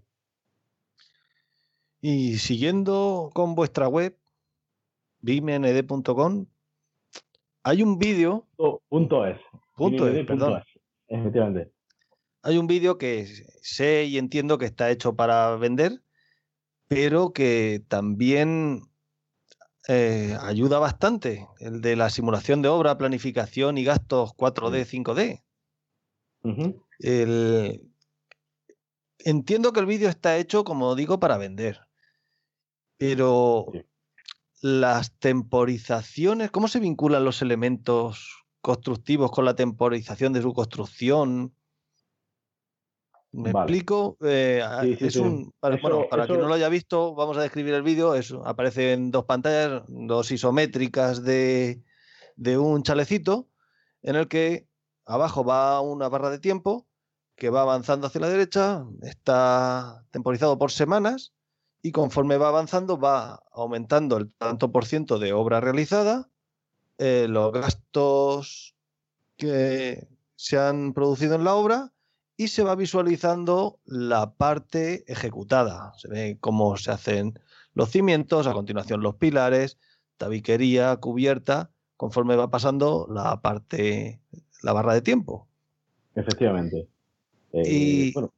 Y siguiendo con vuestra web, bimnd.com, hay un vídeo. punto es. Punto es, perdón. efectivamente. Hay un vídeo que sé y entiendo que está hecho para vender, pero que también eh, ayuda bastante, el de la simulación de obra, planificación y gastos 4D, 5D. Entiendo que el vídeo está hecho, como digo, para vender, pero las temporizaciones, ¿cómo se vinculan los elementos constructivos con la temporización de su construcción? Me explico. Eh, es un, para, bueno, para quien no lo haya visto, vamos a describir el vídeo. Aparece en dos pantallas, dos isométricas de, de un chalecito, en el que abajo va una barra de tiempo que va avanzando hacia la derecha, está temporizado por semanas y conforme va avanzando va aumentando el tanto por ciento de obra realizada, eh, los gastos que se han producido en la obra y se va visualizando la parte ejecutada. Se ve cómo se hacen los cimientos, a continuación los pilares, tabiquería, cubierta, conforme va pasando la parte, la barra de tiempo. Efectivamente. y, bueno,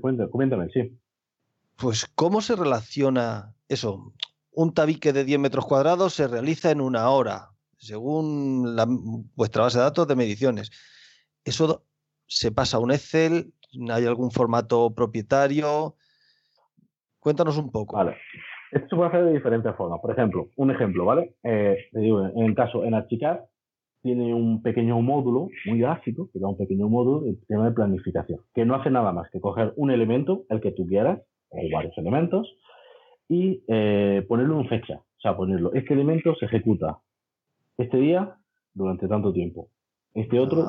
cuéntame, cuéntame, sí. Pues, ¿cómo se relaciona eso? Un tabique de 10 metros cuadrados se realiza en una hora, según vuestra base de datos de mediciones. Eso se pasa a un Excel, hay algún formato propietario. Cuéntanos un poco. Vale. Esto se puede hacer de diferentes formas. Por ejemplo, un ejemplo, ¿vale? Eh, en el caso, en Archicad tiene un pequeño módulo muy básico, que da un pequeño módulo de tema de planificación, que no hace nada más que coger un elemento, el que tú quieras, o varios elementos, y eh, ponerle una fecha. O sea, ponerlo, este elemento se ejecuta este día durante tanto tiempo este otro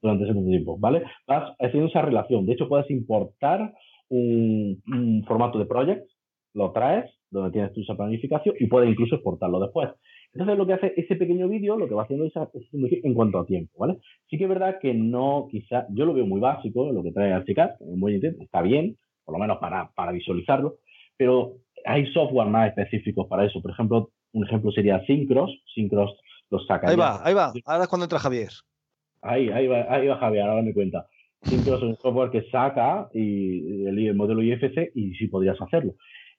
durante ese tiempo, ¿vale? Vas haciendo esa relación. De hecho, puedes importar un, formato de project, lo traes, donde tienes tu esa planificación, y puedes incluso exportarlo después. Entonces, lo que hace ese pequeño vídeo, lo que va haciendo es, en cuanto a tiempo, ¿vale? Sí que es verdad que no, quizá, yo lo veo muy básico, lo que trae Archicad, muy está bien, por lo menos para, para visualizarlo, pero hay software más específicos para eso. Por ejemplo, un ejemplo sería Syncros. Syncros los saca. Ahí va, ahí va. Ahora es cuando entra Javier. Ahí, ahí, va, ahí va Javier, ahora me cuenta. Siempre es un software que saca y el, modelo IFC y sí podrías hacerlo.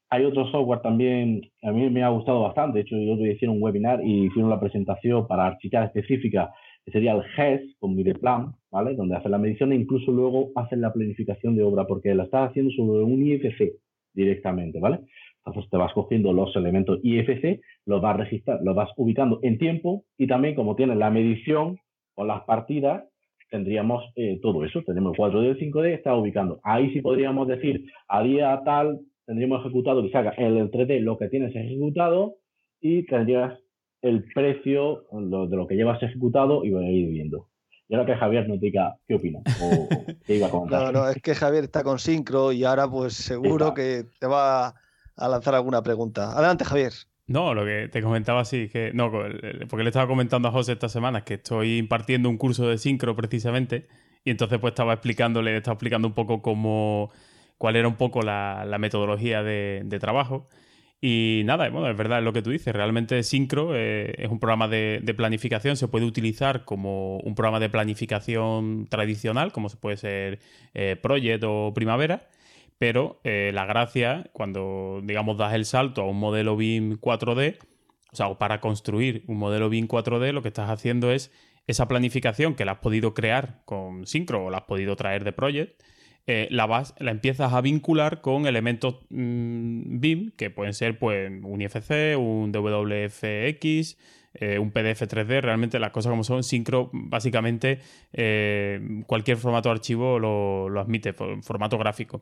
Hay otro software también, a mí me ha gustado bastante. De hecho, yo otro hicieron un webinar y hicieron la presentación para archicar específica, que sería el GES con Mideplan, ¿vale? Donde hacen la medición e incluso luego hacen la planificación de obra, porque la estás haciendo sobre un IFC directamente, ¿vale? Entonces te vas cogiendo los elementos IFC, los vas registrar, los vas ubicando en tiempo y también como tienes la medición con las partidas tendríamos eh, todo eso. Tenemos el 4D y el 5D, está ubicando. Ahí sí podríamos decir, a día tal, tendríamos ejecutado que saca el, el 3D lo que tienes ejecutado y tendrías el precio de lo que llevas ejecutado y voy a ir viendo. Y ahora que Javier nos diga qué opina o qué iba a comentar. No, no, es que Javier está con Syncro y ahora pues seguro que te va a lanzar alguna pregunta. Adelante, Javier. No, lo que te comentaba sí, que no, porque le estaba comentando a José esta semana que estoy impartiendo un curso de sincro precisamente y entonces pues estaba explicándole, estaba explicando un poco cómo, cuál era un poco la, metodología de, trabajo. Y nada, bueno, es verdad lo que tú dices. Realmente Syncro eh, es un programa de, planificación. Se puede utilizar como un programa de planificación tradicional, como se puede ser eh, Project o Primavera. Pero eh, la gracia, cuando, digamos, das el salto a un modelo BIM 4D, o sea, para construir un modelo BIM 4D, lo que estás haciendo es esa planificación que la has podido crear con Syncro o la has podido traer de Project, eh, la, empiezas a vincular con elementos mm, BIM, que pueden ser pues, un IFC, un WFX, eh, un PDF 3D, realmente las cosas como son, Syncro básicamente cualquier formato de archivo lo admite, formato gráfico.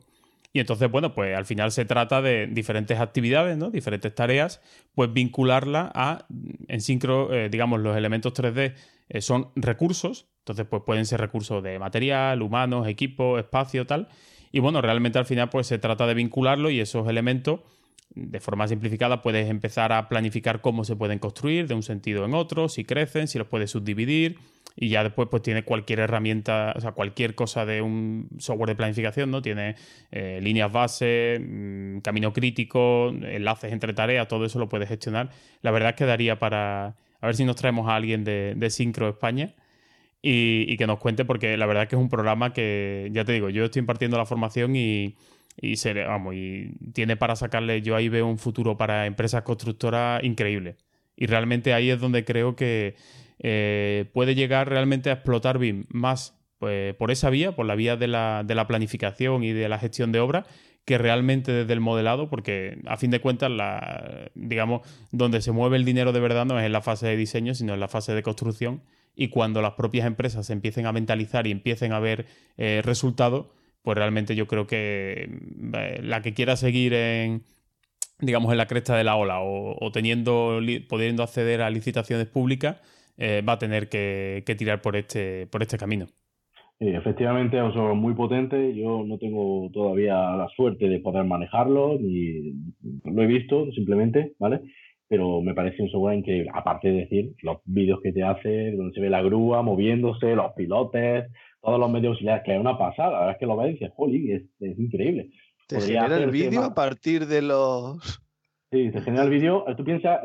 Y entonces, bueno, pues al final se trata de diferentes actividades, ¿no? Diferentes tareas, pues vincularla a, en sincro, eh, digamos, los elementos 3D eh, son recursos, entonces pues pueden ser recursos de material, humanos, equipo, espacio, tal. Y bueno, realmente al final pues se trata de vincularlo y esos elementos de forma simplificada puedes empezar a planificar cómo se pueden construir de un sentido en otro, si crecen, si los puedes subdividir, y ya después pues tiene cualquier herramienta, o sea, cualquier cosa de un software de planificación, ¿no? Tiene eh, líneas base, mm, camino crítico, enlaces entre tareas, todo eso lo puedes gestionar. La verdad es que daría para... A ver si nos traemos a alguien de, de Syncro España y, que nos cuente, porque la verdad es que es un programa que, ya te digo, yo estoy impartiendo la formación y, y, se, vamos, y tiene para sacarle, yo ahí veo un futuro para empresas constructoras increíble. Y realmente ahí es donde creo que eh, puede llegar realmente a explotar BIM más pues, por esa vía, por la vía de la, de la, planificación y de la gestión de obra, que realmente desde el modelado, porque a fin de cuentas, la, digamos, donde se mueve el dinero de verdad no es en la fase de diseño, sino en la fase de construcción. Y cuando las propias empresas se empiecen a mentalizar y empiecen a ver eh, resultados, pues realmente yo creo que eh, la que quiera seguir en, digamos, en la cresta de la ola o, o teniendo, pudiendo acceder a licitaciones públicas, eh, va a tener que, tirar por este, por este camino. efectivamente, es un software muy potente. Yo no tengo todavía la suerte de poder manejarlo, ni lo he visto simplemente, ¿vale? Pero me parece un software increíble. Aparte de decir, los vídeos que te hace, donde se ve la grúa moviéndose, los pilotes, todos los medios auxiliares, que es una pasada. La verdad es que lo ves y dices, jolly, es, es increíble. ¿Te genera el vídeo a partir de los Sí, se genera el vídeo, tú piensas,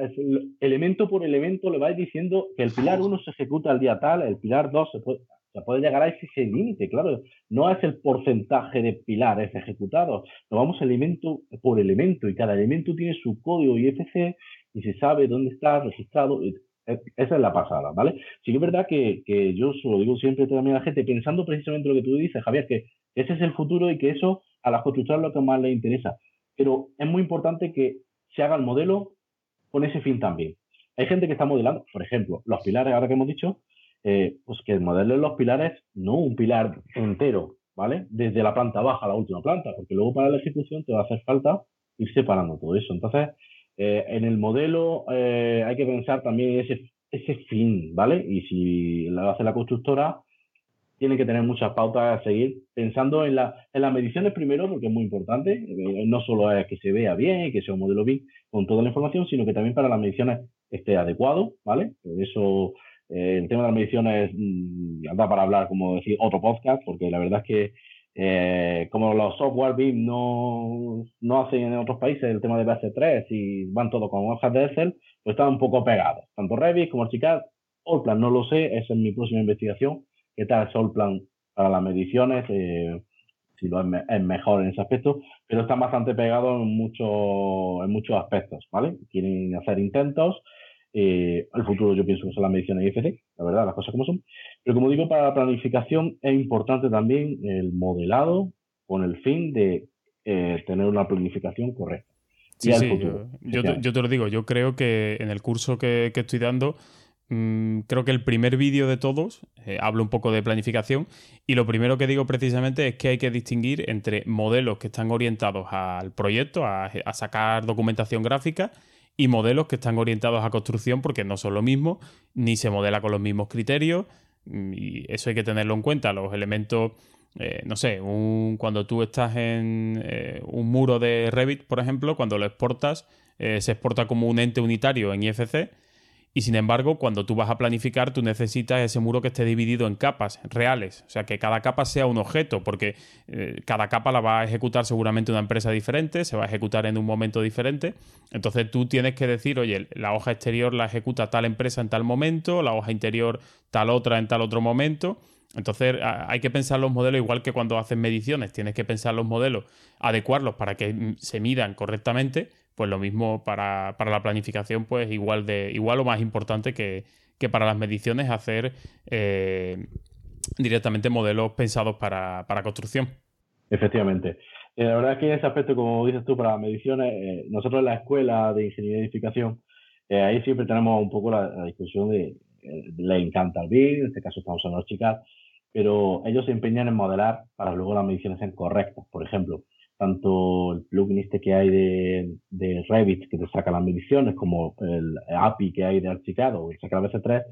elemento por elemento le vais diciendo que el pilar 1 se ejecuta al día tal, el pilar 2 se puede, se puede llegar a ese límite, claro, no es el porcentaje de pilares ejecutados, nos vamos elemento por elemento y cada elemento tiene su código IFC y se sabe dónde está registrado. Esa es la pasada, ¿vale? Sí que es verdad que, que yo se lo digo siempre también a la gente, pensando precisamente lo que tú dices, Javier, que ese es el futuro y que eso a las constructoras es lo que más les interesa. Pero es muy importante que se haga el modelo con ese fin también. Hay gente que está modelando, por ejemplo, los pilares, ahora que hemos dicho, eh, pues que modelen los pilares, no un pilar entero, ¿vale? Desde la planta baja a la última planta, porque luego para la ejecución te va a hacer falta ir separando todo eso. Entonces, eh, en el modelo eh, hay que pensar también ese, ese fin, ¿vale? Y si lo hace la constructora, tiene que tener muchas pautas a seguir, pensando en, la, en las mediciones primero, porque es muy importante, eh, no solo es que se vea bien, que sea un modelo bien con toda la información, sino que también para las mediciones esté adecuado, ¿vale? Eso, eh, el tema de las mediciones mm, anda para hablar, como decir, otro podcast, porque la verdad es que eh, como los software BIM no, no hacen en otros países el tema de BC3 y van todos con hojas de Excel, pues están un poco pegados, tanto Revit como Archicad, Allplan no lo sé, esa es mi próxima investigación, qué tal Solplan para las mediciones, eh, si lo es, mejor en ese aspecto, pero están bastante pegados en, muchos en muchos aspectos, ¿vale? Quieren hacer intentos. Eh, el futuro yo pienso que son las mediciones IFC, la verdad, las cosas como son. Pero como digo, para la planificación es importante también el modelado con el fin de eh, tener una planificación correcta. Sí, sí, yo, te, lo digo, yo creo que en el curso que, que estoy dando Mm, creo que el primer vídeo de todos eh, hablo un poco de planificación y lo primero que digo precisamente es que hay que distinguir entre modelos que están orientados al proyecto, a, sacar documentación gráfica y modelos que están orientados a construcción porque no son lo mismo, ni se modela con los mismos criterios mm, y eso hay que tenerlo en cuenta. Los elementos eh, no sé, un, cuando tú estás en eh, un muro de Revit, por ejemplo, cuando lo exportas, eh, se exporta como un ente unitario en IFC. Y sin embargo, cuando tú vas a planificar, tú necesitas ese muro que esté dividido en capas reales. O sea, que cada capa sea un objeto, porque cada capa la va a ejecutar seguramente una empresa diferente, se va a ejecutar en un momento diferente. Entonces tú tienes que decir, oye, la hoja exterior la ejecuta tal empresa en tal momento, la hoja interior tal otra en tal otro momento. Entonces hay que pensar los modelos igual que cuando haces mediciones, tienes que pensar los modelos, adecuarlos para que mm, se midan correctamente, pues lo mismo para, la planificación, pues igual de igual o más importante que, para las mediciones hacer eh, directamente modelos pensados para, construcción. Efectivamente. Eh, la verdad es que ese aspecto, como dices tú, para las mediciones, eh, nosotros en la escuela de ingeniería de edificación, ahí siempre tenemos un poco la, discusión de, le encanta el BIM, en este caso estamos en los chicas, pero ellos se empeñan en modelar para luego las mediciones sean correctas. Por ejemplo, tanto el plugin este que hay de, Revit que te saca las mediciones, como el API que hay de Archicad que saca la BC3,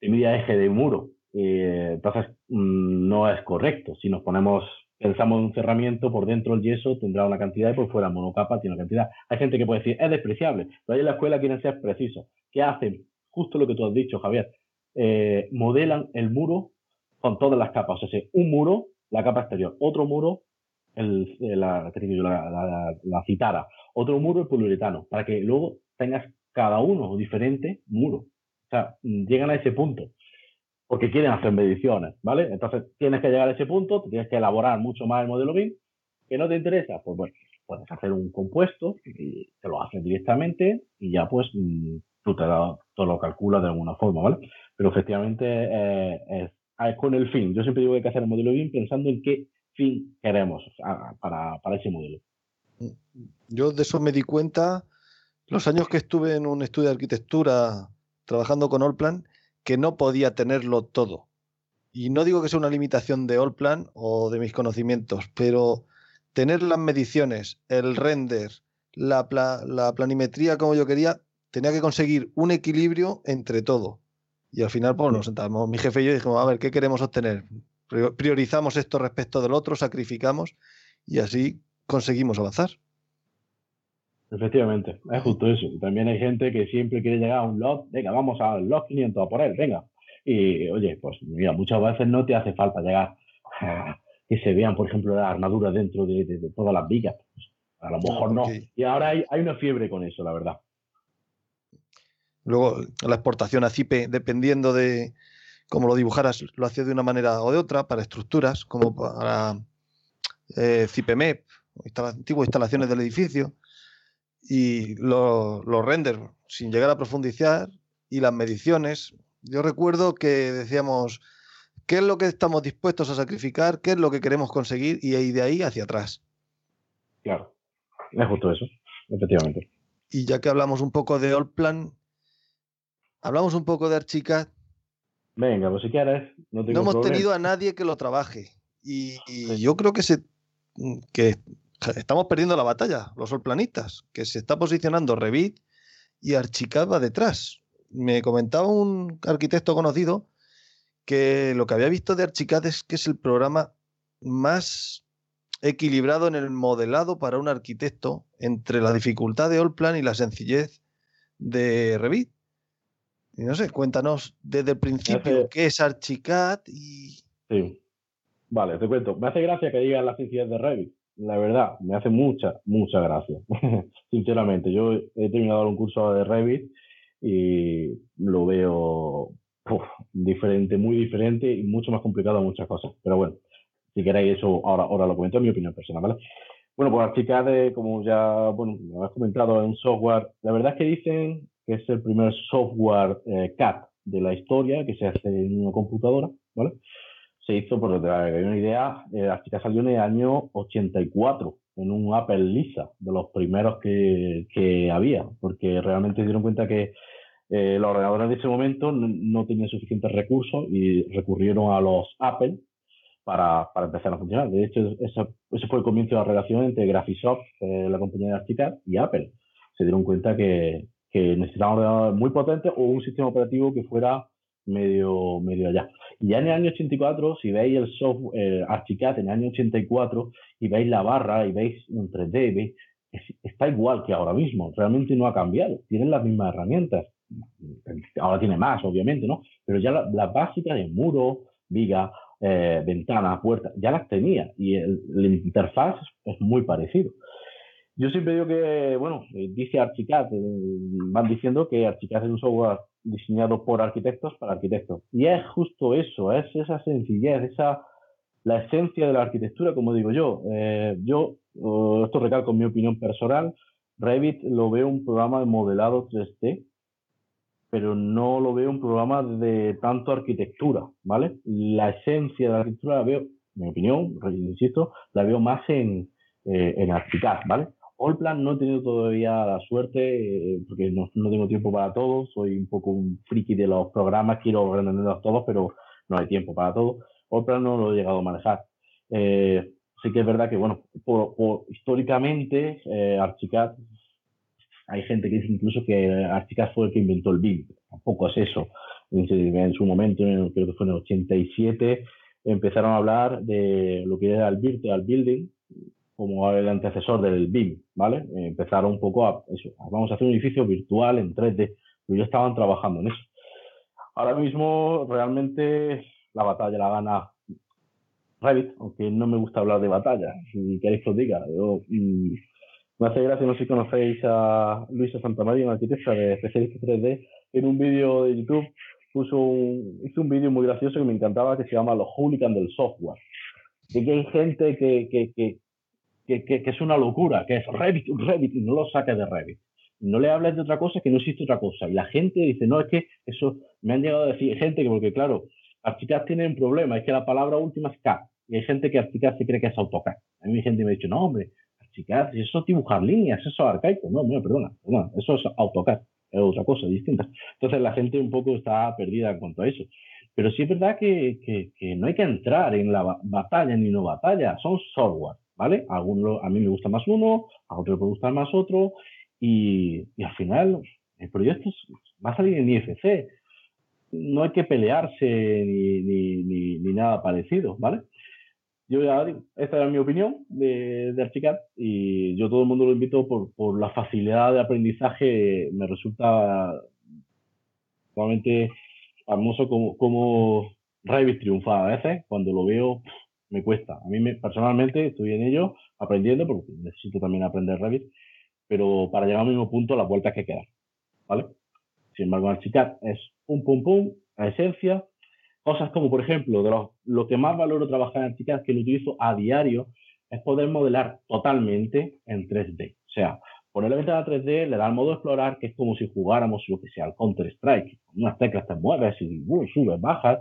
te mide eje de muro. Eh, entonces, mm, no es correcto. Si nos ponemos, pensamos en un cerramiento, por dentro el yeso tendrá una cantidad y por fuera monocapa tiene una cantidad. Hay gente que puede decir, es despreciable, pero ahí en la escuela quieren ser precisos. ¿Qué hacen? Justo lo que tú has dicho, Javier. Eh, modelan el muro con todas las capas. O sea, un muro, la capa exterior, otro muro, el, la, citara, otro muro, el poliuretano, para que luego tengas cada uno diferente muro. O sea, llegan a ese punto porque quieren hacer mediciones, ¿vale? Entonces tienes que llegar a ese punto, tienes que elaborar mucho más el modelo BIM. ¿Que no te interesa? Pues bueno, puedes hacer un compuesto y te lo haces directamente y ya pues mm, tú te lo, lo calculas de alguna forma, ¿vale? Pero efectivamente eh, es, con el fin. Yo siempre digo que hay que hacer el modelo BIM pensando en qué fin queremos para, para ese modelo. Yo de eso me di cuenta los años que estuve en un estudio de arquitectura trabajando con Allplan, que no podía tenerlo todo. Y no digo que sea una limitación de Allplan o de mis conocimientos, pero tener las mediciones, el render, la, la planimetría como yo quería, tenía que conseguir un equilibrio entre todo. Y al final, pues nos sentamos, mi jefe y yo dijimos, a ver, ¿qué queremos obtener? Priorizamos esto respecto del otro, sacrificamos y así conseguimos avanzar. Efectivamente, es justo eso. También hay gente que siempre quiere llegar a un lot, venga, vamos al lot 500 a por él, venga. Y oye, pues mira, muchas veces no te hace falta llegar a que se vean, por ejemplo, las armaduras dentro de, todas las vigas. a lo mejor no. Y ahora hay, hay una fiebre con eso, la verdad. Luego la exportación a CIPE, dependiendo de cómo lo dibujaras, lo hacía de una manera o de otra, para estructuras, como para eh, CIPEMEP, antiguas instalaciones del edificio, y los renders, sin llegar a profundizar, y las mediciones. Yo recuerdo que decíamos, ¿qué es lo que estamos dispuestos a sacrificar? ¿Qué es lo que queremos conseguir? Y de ahí hacia atrás. Claro, es justo eso, efectivamente. Y ya que hablamos un poco de Allplan, Hablamos un poco de Archicad. Venga, pues si quieres. No, hemos tenido a nadie que lo trabaje. Y, yo creo que, se, que estamos perdiendo la batalla, los solplanistas, que se está posicionando Revit y Archicad va detrás. Me comentaba un arquitecto conocido que lo que había visto de Archicad es que es el programa más equilibrado en el modelado para un arquitecto entre la dificultad de Allplan y la sencillez de Revit. Y no sé, cuéntanos desde el principio qué es Archicad y. Sí. Vale, te cuento. Me hace gracia que digas las sencillez de Revit. La verdad, me hace mucha, mucha gracia. Sinceramente, yo he terminado un curso de Revit y lo veo diferente, muy diferente y mucho más complicado muchas cosas. Pero bueno, si queréis eso, ahora, ahora lo comento, en mi opinión personal, ¿vale? Bueno, pues Archicad, como ya bueno, me has comentado, en software, la verdad es que dicen que es el primer software eh, CAD de la historia que se hace en una computadora, ¿vale? Se hizo, por que hay una idea, eh, la chica salió en el año 84 en un Apple Lisa, de los primeros que, que había, porque realmente se dieron cuenta que eh, los ordenadores de ese momento no, tenían suficientes recursos y recurrieron a los Apple para, para empezar a funcionar. De hecho, ese, fue el comienzo de la relación entre Graphisoft, la compañía de Archicad, y Apple. Se dieron cuenta que, que necesitaban un ordenador muy potente o un sistema operativo que fuera medio, medio allá. Y ya en el año 84, si veis el software Archicad en el año 84 y veis la barra y veis un 3D, está igual que ahora mismo, realmente no ha cambiado, tienen las mismas herramientas. Ahora tiene más, obviamente, ¿no? Pero ya las la básicas de muro, viga, eh, ventana, puerta, ya las tenía y el, interfaz es muy parecido. Yo siempre digo que, bueno, eh, dice Archicad, eh, van diciendo que Archicad es un software diseñado por arquitectos para arquitectos. Y es justo eso, es esa sencillez, esa la esencia de la arquitectura, como digo yo. Eh, yo, esto recalco mi opinión personal, Revit lo veo un programa de modelado 3D, pero no lo veo un programa de tanto arquitectura, ¿vale? La esencia de la arquitectura la veo, en mi opinión, insisto, la veo más en, eh, en Archicad, ¿vale? Allplan no he tenido todavía la suerte, eh, porque no, no, tengo tiempo para todo, soy un poco un friki de los programas, quiero ordenarlos todos, pero no hay tiempo para todo. Allplan no lo he llegado a manejar. Eh, sí que es verdad que, bueno, por, por, históricamente, eh, Archicad, hay gente que dice incluso que Archicad fue el que inventó el BIM. Tampoco es eso. En, en su momento, creo que fue en el 87, empezaron a hablar de lo que era el Virtual Building, como el antecesor del BIM, ¿vale? Eh, empezaron un poco a eso, vamos a hacer un edificio virtual en 3D, pero ya estaban trabajando en eso. Ahora mismo realmente la batalla la gana Revit, aunque no me gusta hablar de batalla, si queréis que os diga. Yo, mm, me hace gracia, no sé si conocéis a Luisa Santamaría, una arquitecta de especialista 3D, en un vídeo de YouTube puso un, hizo un vídeo muy gracioso que me encantaba que se llama Los hooligans del software. Y que hay gente que, que, que, que, que, que, es una locura, que es Revit, Revit, y no lo saques de Revit. No le hables de otra cosa que no existe otra cosa. Y la gente dice, no, es que eso, me han llegado a decir gente que, porque claro, Archicad tiene un problema, es que la palabra última es CAD. Y hay gente que Archicad se cree que es AutoCAD. A mí hay gente me ha dicho, no, hombre, Archicad, eso es dibujar líneas, eso es arcaico. No, no, perdona, perdona, eso es AutoCAD, es otra cosa distinta. Entonces la gente un poco está perdida en cuanto a eso. Pero sí es verdad que, que, que no hay que entrar en la batalla ni no batalla, son software. ¿Vale? A, alguno, a mí me gusta más uno, a otro me gusta más otro, y, y, al final el proyecto va a salir en IFC. No hay que pelearse ni, ni, ni, ni nada parecido, ¿vale? Yo ya digo, esta era mi opinión de, de Archicad y yo todo el mundo lo invito por, por la facilidad de aprendizaje, me resulta realmente famoso como, como Revit triunfa a veces, cuando lo veo me cuesta. A mí me, personalmente estoy en ello aprendiendo porque necesito también aprender Revit, pero para llegar al mismo punto las vueltas que quedan, ¿vale? Sin embargo, Archicad es pum, pum, pum, a esencia. Cosas como, por ejemplo, de los, lo que más valoro trabajar en Archicad, que lo utilizo a diario, es poder modelar totalmente en 3D. O sea, poner la ventana 3D, le da el modo explorar, que es como si jugáramos lo que sea al Counter-Strike. Con unas teclas te mueves y uh, subes, bajas,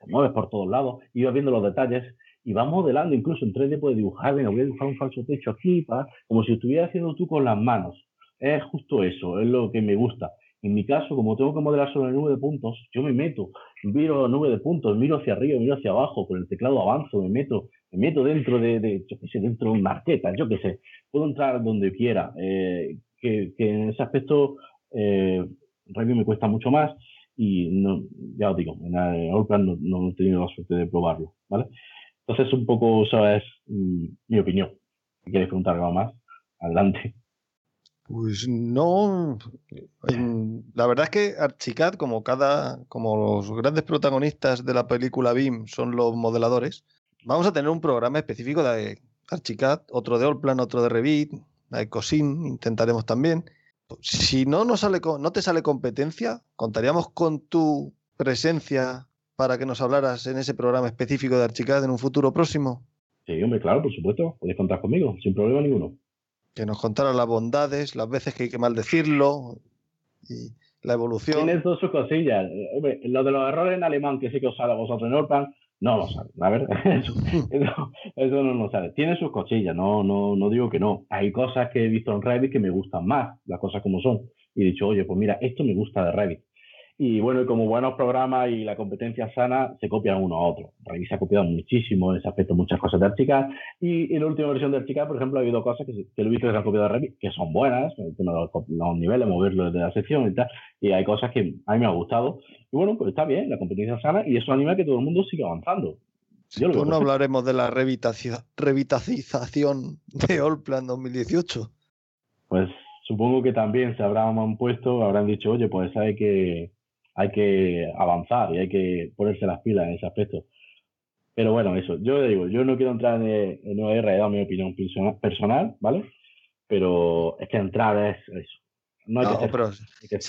te mueves por todos lados y vas viendo los detalles y vas modelando, incluso en 3D puedes dibujar, venga, voy a dibujar un falso techo aquí, como si estuvieras haciendo tú con las manos. Es justo eso, es lo que me gusta. En mi caso, como tengo que modelar sobre la nube de puntos, yo me meto, miro la nube de puntos, miro hacia arriba, miro hacia abajo, con el teclado avanzo, me meto, me meto dentro de, de yo qué sé, dentro de una arqueta, yo qué sé, puedo entrar donde quiera. Eh, que, que, en ese aspecto, eh, Revit me cuesta mucho más y no, ya os digo, en Allplan no, no he tenido la suerte de probarlo, ¿vale? Entonces, un poco esa es mi opinión. Si quieres preguntar algo más, adelante. Pues no. La verdad es que Archicad, como cada, como los grandes protagonistas de la película BIM son los modeladores, vamos a tener un programa específico de Archicad, otro de Allplan, otro de Revit, de Cosin, intentaremos también. Si no nos sale, no te sale competencia, contaríamos con tu presencia para que nos hablaras en ese programa específico de Archicad en un futuro próximo? Sí, hombre, claro, por supuesto. Podéis contar conmigo, sin problema ninguno. Que nos contaras las bondades, las veces que hay que maldecirlo y la evolución. Tienes dos sus cosillas. Hombre, lo de los errores en alemán que sí que os sale a vosotros en Orpan, no lo sabe. A ver, eso, eso, eso, no lo sabe. Tiene sus cosillas, no, no, no digo que no. Hay cosas que he visto en Revit que me gustan más, las cosas como son. Y he dicho, oye, pues mira, esto me gusta de Revit. Y bueno, y como buenos programas y la competencia sana, se copian uno a otro. Revit se ha copiado muchísimo en ese aspecto, muchas cosas de Archicad. Y en la última versión de Archicad, por ejemplo, ha habido cosas que, que visto que se han copiado de Revit, que son buenas, el tema de los, los, niveles, moverlo desde la sección y tal. Y hay cosas que a mí me ha gustado. Y bueno, pues está bien, la competencia sana, y eso anima a que todo el mundo siga avanzando. Yo pues no hablaremos de la revitalización de Allplan 2018. Pues supongo que también se habrán puesto, habrán dicho, oye, pues hay que hay que avanzar y hay que ponerse las pilas en ese aspecto. Pero bueno, eso, yo digo, yo no quiero entrar en, en he dado mi opinión personal, ¿vale? Pero es que entrar es eso. No, hay que ser, pero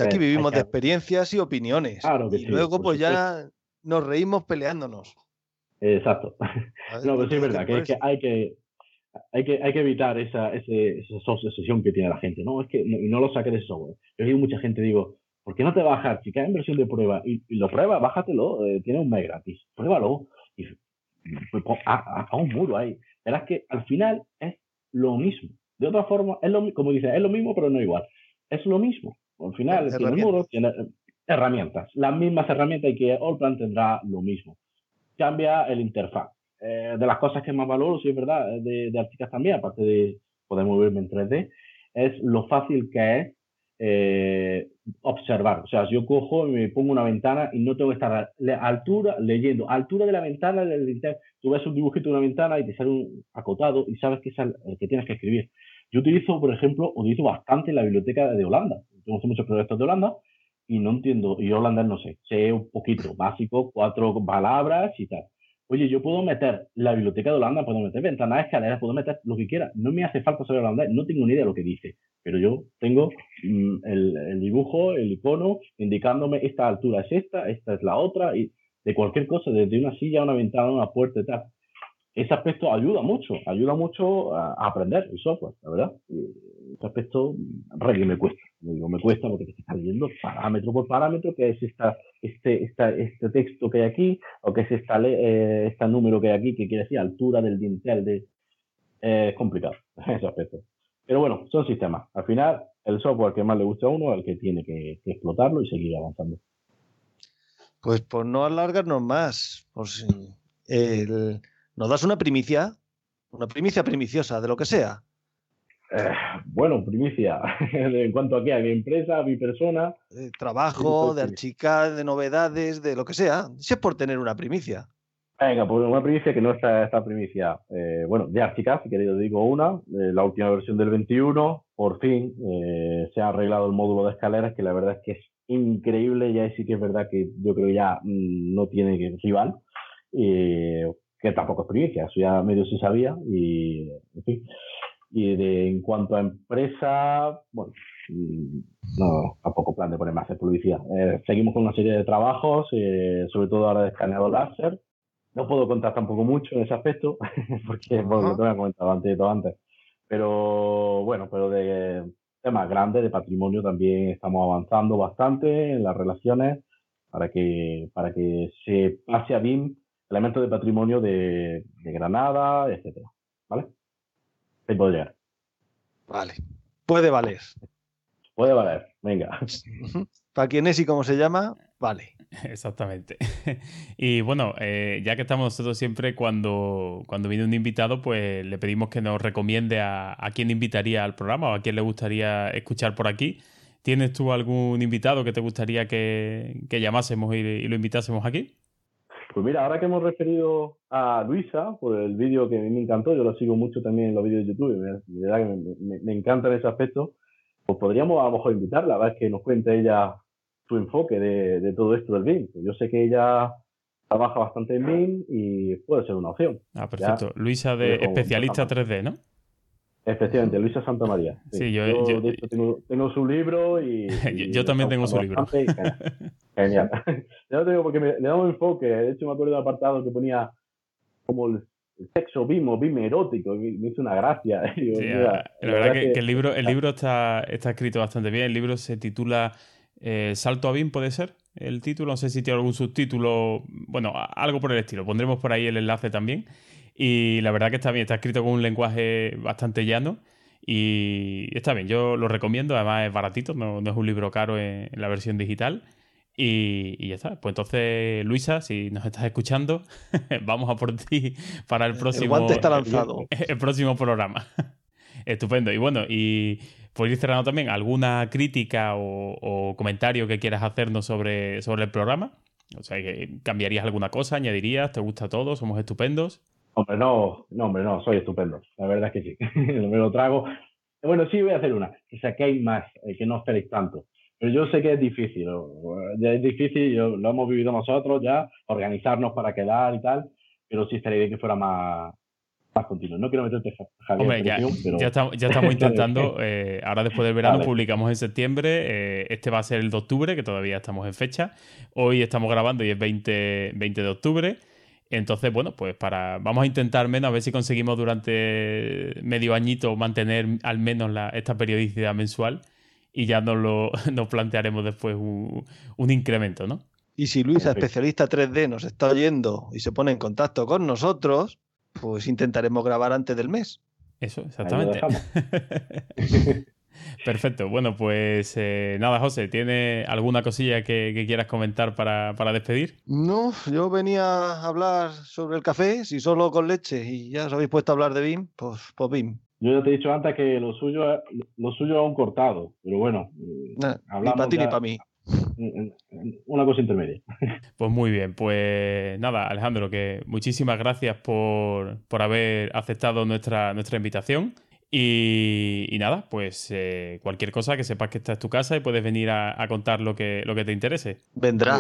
aquí vivimos de experiencias y opiniones. Claro que y luego pues ya nos reímos peleándonos. Exacto. no, pero sí es verdad, que, que, hay que hay que, hay que evitar esa, ese, esa obsesión que tiene la gente. No, es que no, no lo saques de software. Yo digo mucha gente, digo, ¿Por qué no te bajas? Si cae en versión de prueba y, lo pruebas, bájatelo, eh, tiene un mes gratis. Pruébalo y pues, a, un muro ahí. Verás que al final es lo mismo. De otra forma, es lo, como dice, es lo mismo, pero no igual. Es lo mismo. Al final, tiene el muro, tiene eh, herramientas. Las mismas herramientas y que Allplan tendrá lo mismo. Cambia el interfaz. Eh, de las cosas que más valoro, sí es verdad, de, de Articas también, aparte de poder moverme en 3D, es lo fácil que es eh, observar. O sea, yo cojo y me pongo una ventana y no tengo que estar altura leyendo. altura de la ventana, tú ves un dibujito de una ventana y te sale un acotado y sabes que es que tienes que escribir. Yo utilizo, por ejemplo, utilizo bastante la biblioteca de Holanda. Tengo muchos proyectos de Holanda y no entiendo, y holandés no sé, sé un poquito básico, cuatro palabras y tal. Oye, yo puedo meter la biblioteca de Holanda, puedo meter ventanas, escaleras, puedo meter lo que quiera. No me hace falta saber holandés, no tengo ni idea de lo que dice, pero yo tengo mm, el, dibujo, el icono, indicándome esta altura es esta, esta es la otra, y de cualquier cosa, desde una silla, una ventana, una puerta y tal. Ese aspecto ayuda mucho, ayuda mucho a, aprender el software, la verdad. Ese aspecto, me cuesta. Digo, me cuesta porque te está leyendo parámetro por parámetro, que es esta, este, esta, este texto que hay aquí, o que es esta, eh, este número que hay aquí, que quiere decir altura del dintel. De, eh, es complicado ese aspecto. Pero bueno, son sistemas. Al final, el software que más le gusta a uno es el que tiene que, explotarlo y seguir avanzando. Pues por no alargarnos más, por si nos das una primicia, una primicia primiciosa de lo que sea. Eh, bueno, primicia. en cuanto a qué, a mi empresa, a mi persona. De trabajo, de archicar, de novedades, de lo que sea. Si es por tener una primicia. Venga, pues una primicia que no está esta primicia. Eh, bueno, de Archicad, si queréis digo una, eh, la última versión del 21, por fin se ha arreglado el módulo de escaleras, que la verdad es que es increíble, ya sí que es verdad que yo creo ya mm, no tiene rival, que tampoco es primicia, eso ya medio se sabía, y en fin. Y de, en cuanto a empresa, bueno, mm, no, tampoco plan de ponerme a hacer publicidad. Eh, seguimos con una serie de trabajos, eh, sobre todo ahora de escaneado láser. No puedo contar tampoco mucho en ese aspecto, porque bueno, lo tengo comentado antes de todo antes. Pero bueno, pero de temas grandes, de patrimonio, también estamos avanzando bastante en las relaciones para que, para que se pase a BIM elementos de patrimonio de, de Granada, etcétera. ¿Vale? Ahí puedo llegar. Vale. Puede valer. Puede valer, venga. Para quién es y cómo se llama, vale. Exactamente. Y bueno, eh, ya que estamos nosotros siempre, cuando, cuando viene un invitado, pues le pedimos que nos recomiende a, a quién invitaría al programa o a quién le gustaría escuchar por aquí. ¿Tienes tú algún invitado que te gustaría que, que llamásemos y lo invitásemos aquí? Pues mira, ahora que hemos referido a Luisa por el vídeo que a mí me encantó, yo lo sigo mucho también en los vídeos de YouTube, de verdad que me, me, encanta ese aspecto, pues podríamos a lo mejor invitarla a ver que nos cuente ella su enfoque de, de todo esto del BIM. Pues yo sé que ella trabaja bastante en BIM y puede ser una opción. Ah, perfecto. Luisa de especialista 3D, ¿no? Efectivamente, Luisa Santa María. Sí, yo, de hecho tengo, su libro y... yo, también tengo su libro. Genial. yo lo tengo porque me, le da un enfoque. De hecho, me acuerdo del apartado que ponía como el, sexo bimo, bimo erótico. Me, hizo una gracia. la, verdad, que, el libro, el libro está, está escrito bastante bien. El libro se titula eh, Salto a BIM, ¿puede ser? El título, no sé si tiene algún subtítulo, bueno, algo por el estilo. Pondremos por ahí el enlace también. Y la verdad que está bien, está escrito con un lenguaje bastante llano y está bien, yo lo recomiendo, además es baratito, no, es un libro caro en, la versión digital. Y, ya está. Pues entonces, Luisa, si nos estás escuchando, vamos a por ti para el próximo. El guante está lanzado. El, próximo programa. Estupendo. Y bueno, y por ir cerrando también, ¿alguna crítica o, comentario que quieras hacernos sobre, sobre el programa? O sea, ¿cambiarías alguna cosa? ¿Añadirías? ¿Te gusta todo? ¿Somos estupendos? Hombre, no, no, hombre, no, soy estupendo. La verdad es que sí. Me lo trago. Bueno, sí voy a hacer una, que saquéis más, eh, que no esperéis tanto. Pero yo sé que es difícil, ya es difícil, lo hemos vivido nosotros ya, organizarnos para quedar y tal, pero sí estaría bien que fuera más, más continuo. No quiero meterte Javier, Hombre, ya, pero... ya, estamos, intentando, eh, ahora después del verano publicamos en septiembre, eh, este va a ser el de octubre, que todavía estamos en fecha, hoy estamos grabando y es 20, 20 de octubre. Entonces, bueno, pues para vamos a intentar menos, a ver si conseguimos durante medio añito mantener al menos la, esta periodicidad mensual y ya nos, lo, nos plantearemos después un, incremento, ¿no? Y si Luisa, especialista 3D, nos está oyendo y se pone en contacto con nosotros, pues intentaremos grabar antes del mes. Eso, exactamente. Perfecto. Bueno, pues eh, nada, José, ¿tiene alguna cosilla que, quieras comentar para, despedir? No, yo venía a hablar sobre el café, si solo con leche, y ya os habéis puesto a hablar de BIM, pues, pues BIM. Yo ya te he dicho antes que lo suyo, lo suyo es un cortado, pero bueno. ni para ti ni para mí. Una cosa intermedia. Pues muy bien, pues nada, Alejandro, que muchísimas gracias por, haber aceptado nuestra, nuestra invitación. Y, nada, pues eh, cualquier cosa que sepas que esta es tu casa y puedes venir a, contar lo que, lo que te interese. Vendrá.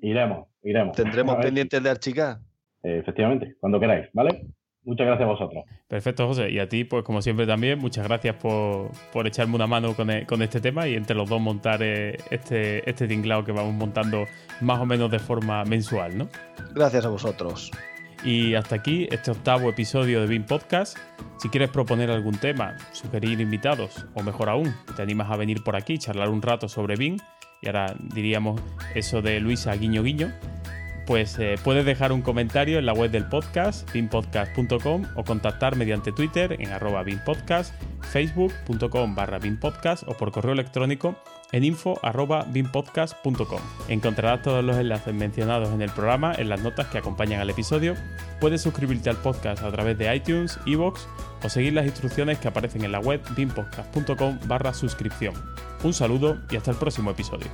Iremos, iremos. Tendremos pendientes de Archicar. efectivamente, cuando queráis, ¿vale? Muchas gracias a vosotros. Perfecto, José. Y a ti, pues como siempre también, muchas gracias por, echarme una mano e, con, este tema y entre los dos montar eh, este, este tinglado que vamos montando más o menos de forma mensual, ¿no? Gracias a vosotros. Y hasta aquí este octavo episodio de BIM Podcast. Si quieres proponer algún tema, sugerir invitados o mejor aún, te animas a venir por aquí, charlar un rato sobre BIM y ahora diríamos eso de Luisa Guiño Guiño, pues eh, puedes dejar un comentario en la web del podcast, binpodcast.com, o contactar mediante Twitter en arroba binpodcast, facebook.com barra binpodcast o por correo electrónico en info arroba binpodcast.com. Encontrarás todos los enlaces mencionados en el programa en las notas que acompañan al episodio. Puedes suscribirte al podcast a través de iTunes, iVoox o seguir las instrucciones que aparecen en la web binpodcast.com barra suscripción. Un saludo y hasta el próximo episodio.